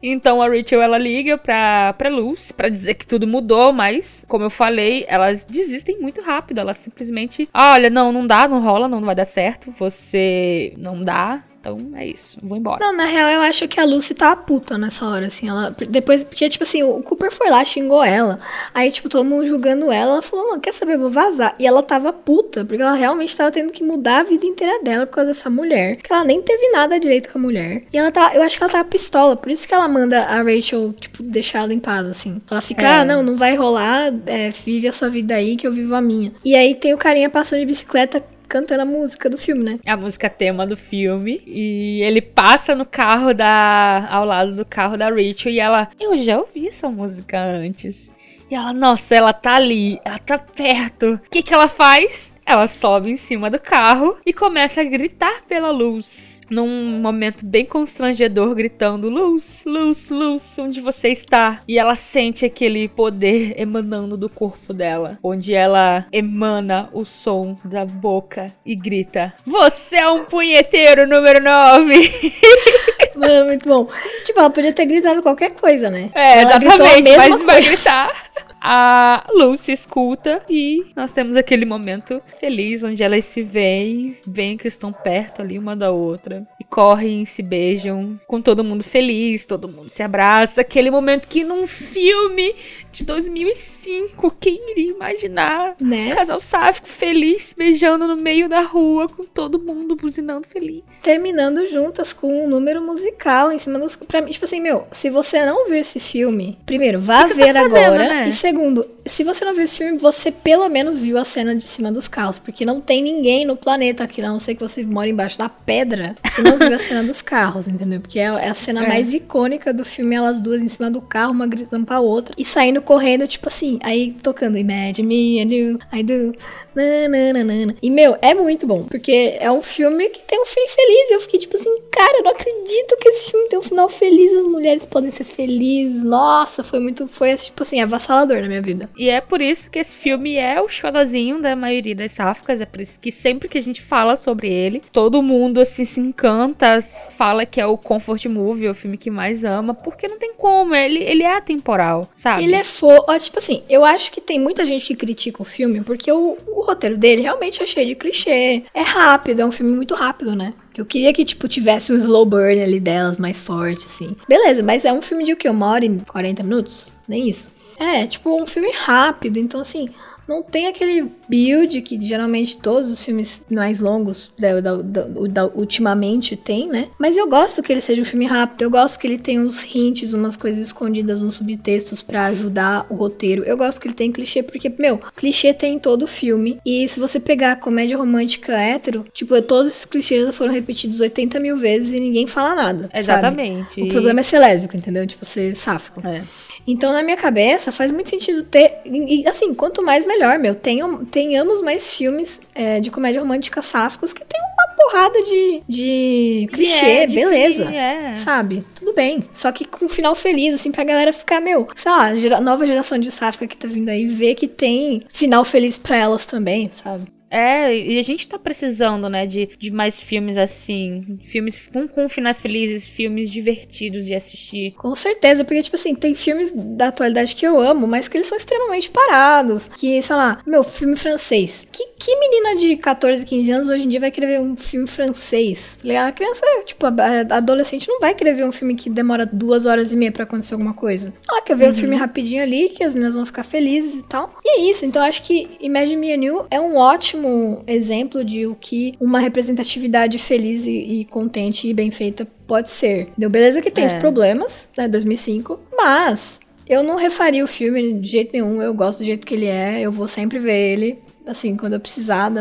Então a Rachel ela liga pra, pra Luz pra dizer que tudo mudou, mas, como eu falei, elas desistem muito rápido. Elas simplesmente, olha, não, não dá, não rola, não vai dar certo, você não dá, então é isso, vou embora. Não, na real eu acho que a Lucy tá puta nessa hora, assim. Ela. Depois, porque, tipo assim, o Cooper foi lá, xingou ela. Aí, tipo, todo mundo julgando ela. Ela falou, mano, quer saber? Eu vou vazar. E ela tava puta, porque ela realmente tava tendo que mudar a vida inteira dela por causa dessa mulher. Que ela nem teve nada direito com a mulher. E ela tá. Eu acho que ela tava pistola. Por isso que ela manda a Rachel, tipo, deixar ela em paz, assim. Ela fica, é. ah, não, não vai rolar. É, vive a sua vida aí que eu vivo a minha. E aí tem o carinha passando de bicicleta cantando a música do filme, né? A música tema do filme. E ele passa no carro da. ao lado do carro da Rachel e ela. Eu já ouvi essa música antes. E ela, nossa, ela tá ali, ela tá perto. O que que ela faz? Ela sobe em cima do carro e começa a gritar pela luz. Num momento bem constrangedor, gritando: Luz, luz, luz, onde você está? E ela sente aquele poder emanando do corpo dela, onde ela emana o som da boca e grita: Você é um punheteiro número 9! (laughs) Mano, muito bom. Tipo, ela podia ter gritado qualquer coisa, né? É, ela exatamente, mas coisa. vai gritar. A Lucy escuta e nós temos aquele momento feliz onde elas se veem, veem que estão perto ali uma da outra e correm, se beijam, com todo mundo feliz, todo mundo se abraça. Aquele momento que num filme de 2005, quem iria imaginar? Né? Um casal sáfico feliz, beijando no meio da rua, com todo mundo buzinando feliz. Terminando juntas com um número musical em cima dos. Pra mim, tipo assim, meu, se você não viu esse filme, primeiro, vá ver tá fazendo, agora. Né? E segundo, se você não viu esse filme, você pelo menos viu a cena de cima dos carros, porque não tem ninguém no planeta aqui, a não sei que você mora embaixo da pedra, que não viu a (laughs) cena dos carros, entendeu? Porque é, é a cena É. mais icônica do filme, elas duas em cima do carro, uma gritando pra outra, e saindo correndo, tipo assim, aí tocando Imagine Me and You, I do, na, na, na, na, na. E, meu, é muito bom, porque é um filme que tem um fim feliz, e eu fiquei tipo assim, cara, eu não acredito que esse filme tem um final feliz, as mulheres podem ser felizes, nossa, foi muito, foi, tipo assim, avassalador na minha vida. E é por isso que esse filme é o xodozinho da maioria das sáficas. É por isso que sempre que a gente fala sobre ele, todo mundo assim se encanta, fala que é o comfort movie, o filme que mais ama, porque não tem como, ele, ele é atemporal, sabe? Ele é fofo. Tipo assim, eu acho que tem muita gente que critica o filme porque o, o roteiro dele realmente é cheio de clichê. É rápido, é um filme muito rápido, né? Que eu queria que, tipo, tivesse um slow burn ali delas mais forte, assim. Beleza, mas é um filme de o quê? Uma hora e 40 minutos? Nem isso. É, tipo, um filme rápido. Então, assim, não tem aquele build que geralmente todos os filmes mais longos da, da- da- ultimamente tem, né? Mas eu gosto que ele seja um filme rápido, eu gosto que ele tenha uns hints, umas coisas escondidas nos subtextos pra ajudar o roteiro. Eu gosto que ele tem clichê, porque, meu, clichê tem em todo o filme. E se você pegar comédia romântica hétero, tipo, todos esses clichês foram repetidos 80 mil vezes e ninguém fala nada. sabe? Exatamente. O problema é ser lésbico, entendeu? Tipo, ser sáfico. É. Então, na minha cabeça, faz muito sentido ter. E, assim, quanto mais melhor, meu. Tenham, tenhamos mais filmes é, de comédia romântica sáficos que tem uma porrada de, de clichê, é, de beleza. fi- é. Sabe? Tudo bem. Só que com um final feliz, assim, pra galera ficar, meu, sei lá, gera- nova geração de sáfica que tá vindo aí, ver que tem final feliz pra elas também, sabe? É, e a gente tá precisando, né, de, de mais filmes assim. Filmes com, com finais felizes, filmes divertidos de assistir. Com certeza, porque, tipo assim, tem filmes da atualidade que eu amo, mas que eles são extremamente parados. Que, sei lá, meu, filme francês. Que, que menina de 14, 15 anos hoje em dia vai querer ver um filme francês? A criança, tipo, a a adolescente não vai querer ver um filme que demora duas horas e meia pra acontecer alguma coisa. Ela quer ver um filme rapidinho ali, que as meninas vão ficar felizes e tal. E é isso, então eu acho que Imagine Me and You é um ótimo exemplo de o que uma representatividade feliz e, e contente e bem feita pode ser. Deu beleza que tem os É. problemas, né, 2005, mas eu não refaria o filme de jeito nenhum, eu gosto do jeito que ele é, eu vou sempre ver ele. Assim, quando eu precisar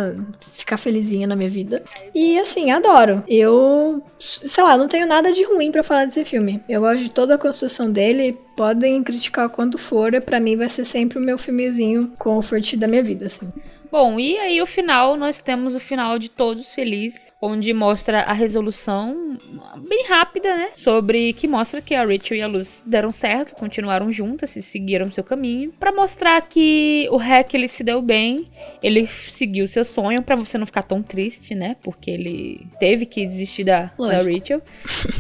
ficar felizinha na minha vida. E assim, adoro. Eu, sei lá, não tenho nada de ruim pra falar desse filme. Eu gosto de toda a construção dele. Podem criticar quanto for, pra mim vai ser sempre o meu filmezinho comfort da minha vida, assim. Bom, e aí o final, nós temos o final de Todos Felizes, onde mostra a resolução bem rápida, né? Sobre que mostra que a Rachel e a Luz deram certo, continuaram juntas e seguiram seu caminho, Pra mostrar que o Hack ele se deu bem, ele seguiu seu sonho pra você não ficar tão triste, né? Porque ele teve que desistir da, da. Rachel.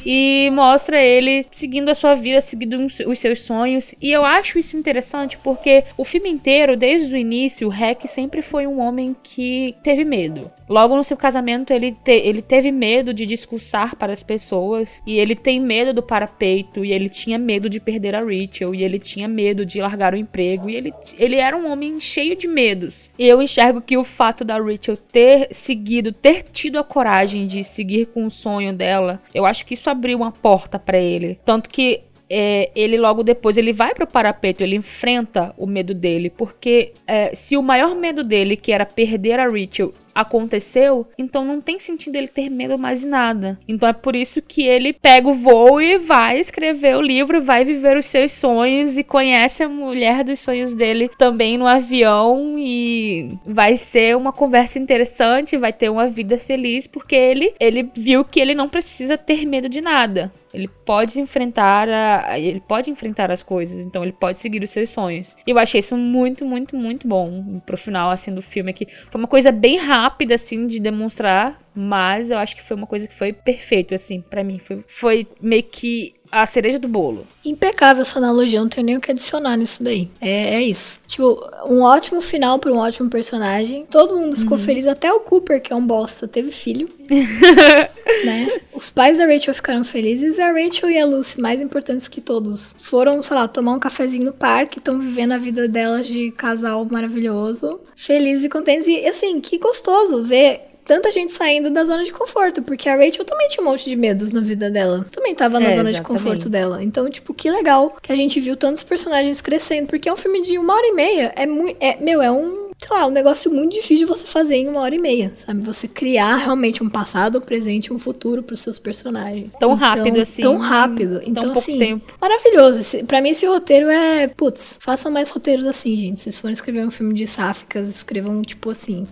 E mostra ele seguindo a sua vida, seguindo os seus sonhos. E eu acho isso interessante porque o filme inteiro, desde o início, o Hack sempre foi um homem que teve medo. Logo no seu casamento, ele, te- ele teve medo de discursar para as pessoas. E ele tem medo do parapeito. E ele tinha medo de perder a Rachel. E ele tinha medo de largar o emprego. E ele, ele era um homem cheio de medos. E eu enxergo que o fato da Rachel ter seguido, ter tido a coragem de seguir com o sonho dela, eu acho que isso abriu uma porta para ele. Tanto que é, ele logo depois ele vai pro parapeito, ele enfrenta o medo dele, porque é, se o maior medo dele, que era perder a Rachel, aconteceu, então não tem sentido ele ter medo mais de nada. Então é por isso que ele pega o voo e vai escrever o livro, vai viver os seus sonhos e conhece a mulher dos sonhos dele também no avião e vai ser uma conversa interessante, vai ter uma vida feliz porque ele ele viu que ele não precisa ter medo de nada. Ele pode enfrentar a, ele pode enfrentar as coisas, então ele pode seguir os seus sonhos. E eu achei isso muito, muito, muito bom pro final assim do filme aqui. Foi uma coisa bem rápida assim de demonstrar, mas eu acho que foi uma coisa que foi perfeito assim pra mim. Foi, foi meio que a cereja do bolo. Impecável essa analogia, não tenho nem o que adicionar nisso daí. É, é isso. Tipo, um ótimo final pra um ótimo personagem. Todo mundo ficou feliz, até o Cooper, que é um bosta, teve filho. (laughs) né? Os pais da Rachel ficaram felizes e a Rachel e a Lucy, mais importantes que todos, foram, sei lá, tomar um cafezinho no parque, estão vivendo a vida delas de casal maravilhoso, felizes e contentes. E assim, que gostoso ver tanta gente saindo da zona de conforto, porque a Rachel também tinha um monte de medos na vida dela. Também tava na É, zona de exatamente. conforto dela. Então, tipo, que legal que a gente viu tantos personagens crescendo, porque é um filme de uma hora e meia. É muito. É, meu, é um. Sei lá, um negócio muito difícil de você fazer em uma hora e meia, sabe? Você criar realmente um passado, um presente, um futuro pros seus personagens. Tão Então, rápido assim, Tão rápido. tão Então, pouco assim, tempo. maravilhoso. Esse, pra mim, esse roteiro é. Putz, façam mais roteiros assim, gente. Se vocês forem escrever um filme de sáficas, escrevam tipo assim.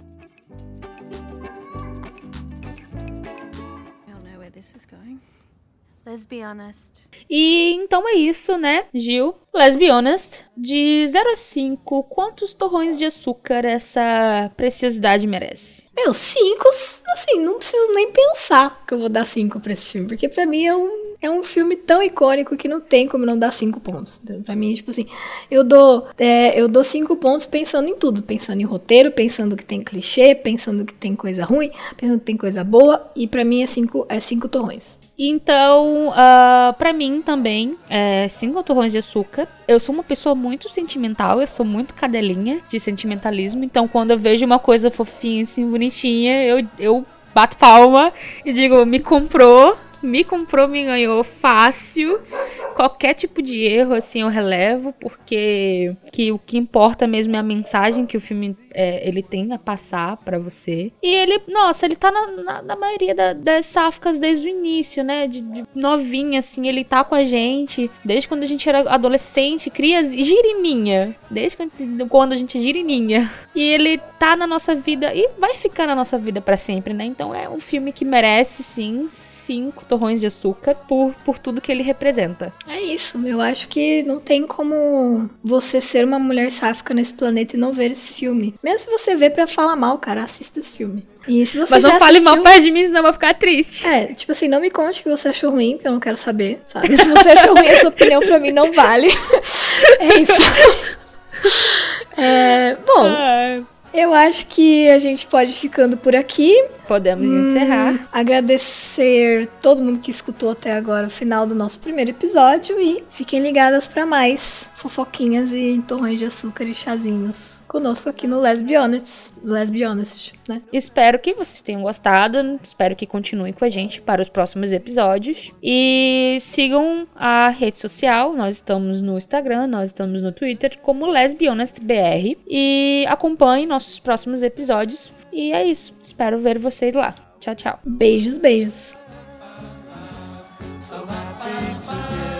Let's be honest. E então é isso, né, Gil? Let's be honest. De 0 a 5, quantos torrões de açúcar essa preciosidade merece? Meu, cinco, assim, não preciso nem pensar que eu vou dar cinco pra esse filme, porque pra mim é um, é um filme tão icônico que não tem como não dar cinco pontos. Pra mim, tipo assim, eu dou, é, eu dou cinco pontos pensando em tudo, pensando em roteiro, pensando que tem clichê, pensando que tem coisa ruim, pensando que tem coisa boa, e pra mim é cinco, é cinco torrões. Então, ah, pra mim também, é 5 torrões de açúcar. Eu sou uma pessoa muito sentimental, eu sou muito cadelinha de sentimentalismo. Então, quando eu vejo uma coisa fofinha, assim, bonitinha, eu, eu bato palma e digo, me comprou, me comprou, me ganhou fácil. Qualquer tipo de erro, assim, eu relevo, porque que o que importa mesmo é a mensagem que o filme é, ele tem a passar pra você. E ele, nossa, ele tá na, na, na maioria da- das sáficas desde o início, né? De, de novinha, assim, ele tá com a gente desde quando a gente era adolescente, cria girininha. Desde quando, quando a gente é girininha. E ele tá na nossa vida e vai ficar na nossa vida pra sempre, né? Então é um filme que merece, sim, cinco torrões de açúcar por, por tudo que ele representa. É isso, eu acho que não tem como você ser uma mulher sáfica nesse planeta e não ver esse filme. Mesmo se você vê pra falar mal, cara, assista esse filme. E se você Mas não fale mal assistiu- perto de mim, senão eu vou ficar triste. É, tipo assim, não me conte que você achou ruim, porque eu não quero saber, sabe? Se você achou ruim, a sua opinião pra mim não vale. (laughs) É isso. É, bom, eu acho que a gente pode ir ficando por aqui. Podemos encerrar. Agradecer todo mundo que escutou até agora o final do nosso primeiro episódio e fiquem ligadas pra mais fofoquinhas e torrões de açúcar e chazinhos conosco aqui no Be Honest, né? Espero que vocês tenham gostado. Espero que continuem com a gente para os próximos episódios. E sigam a rede social. Nós estamos no Instagram, nós estamos no Twitter como LesbianestBR. E acompanhem nossos próximos episódios. E é isso. Espero ver vocês lá. Tchau, tchau. Beijos, beijos. We're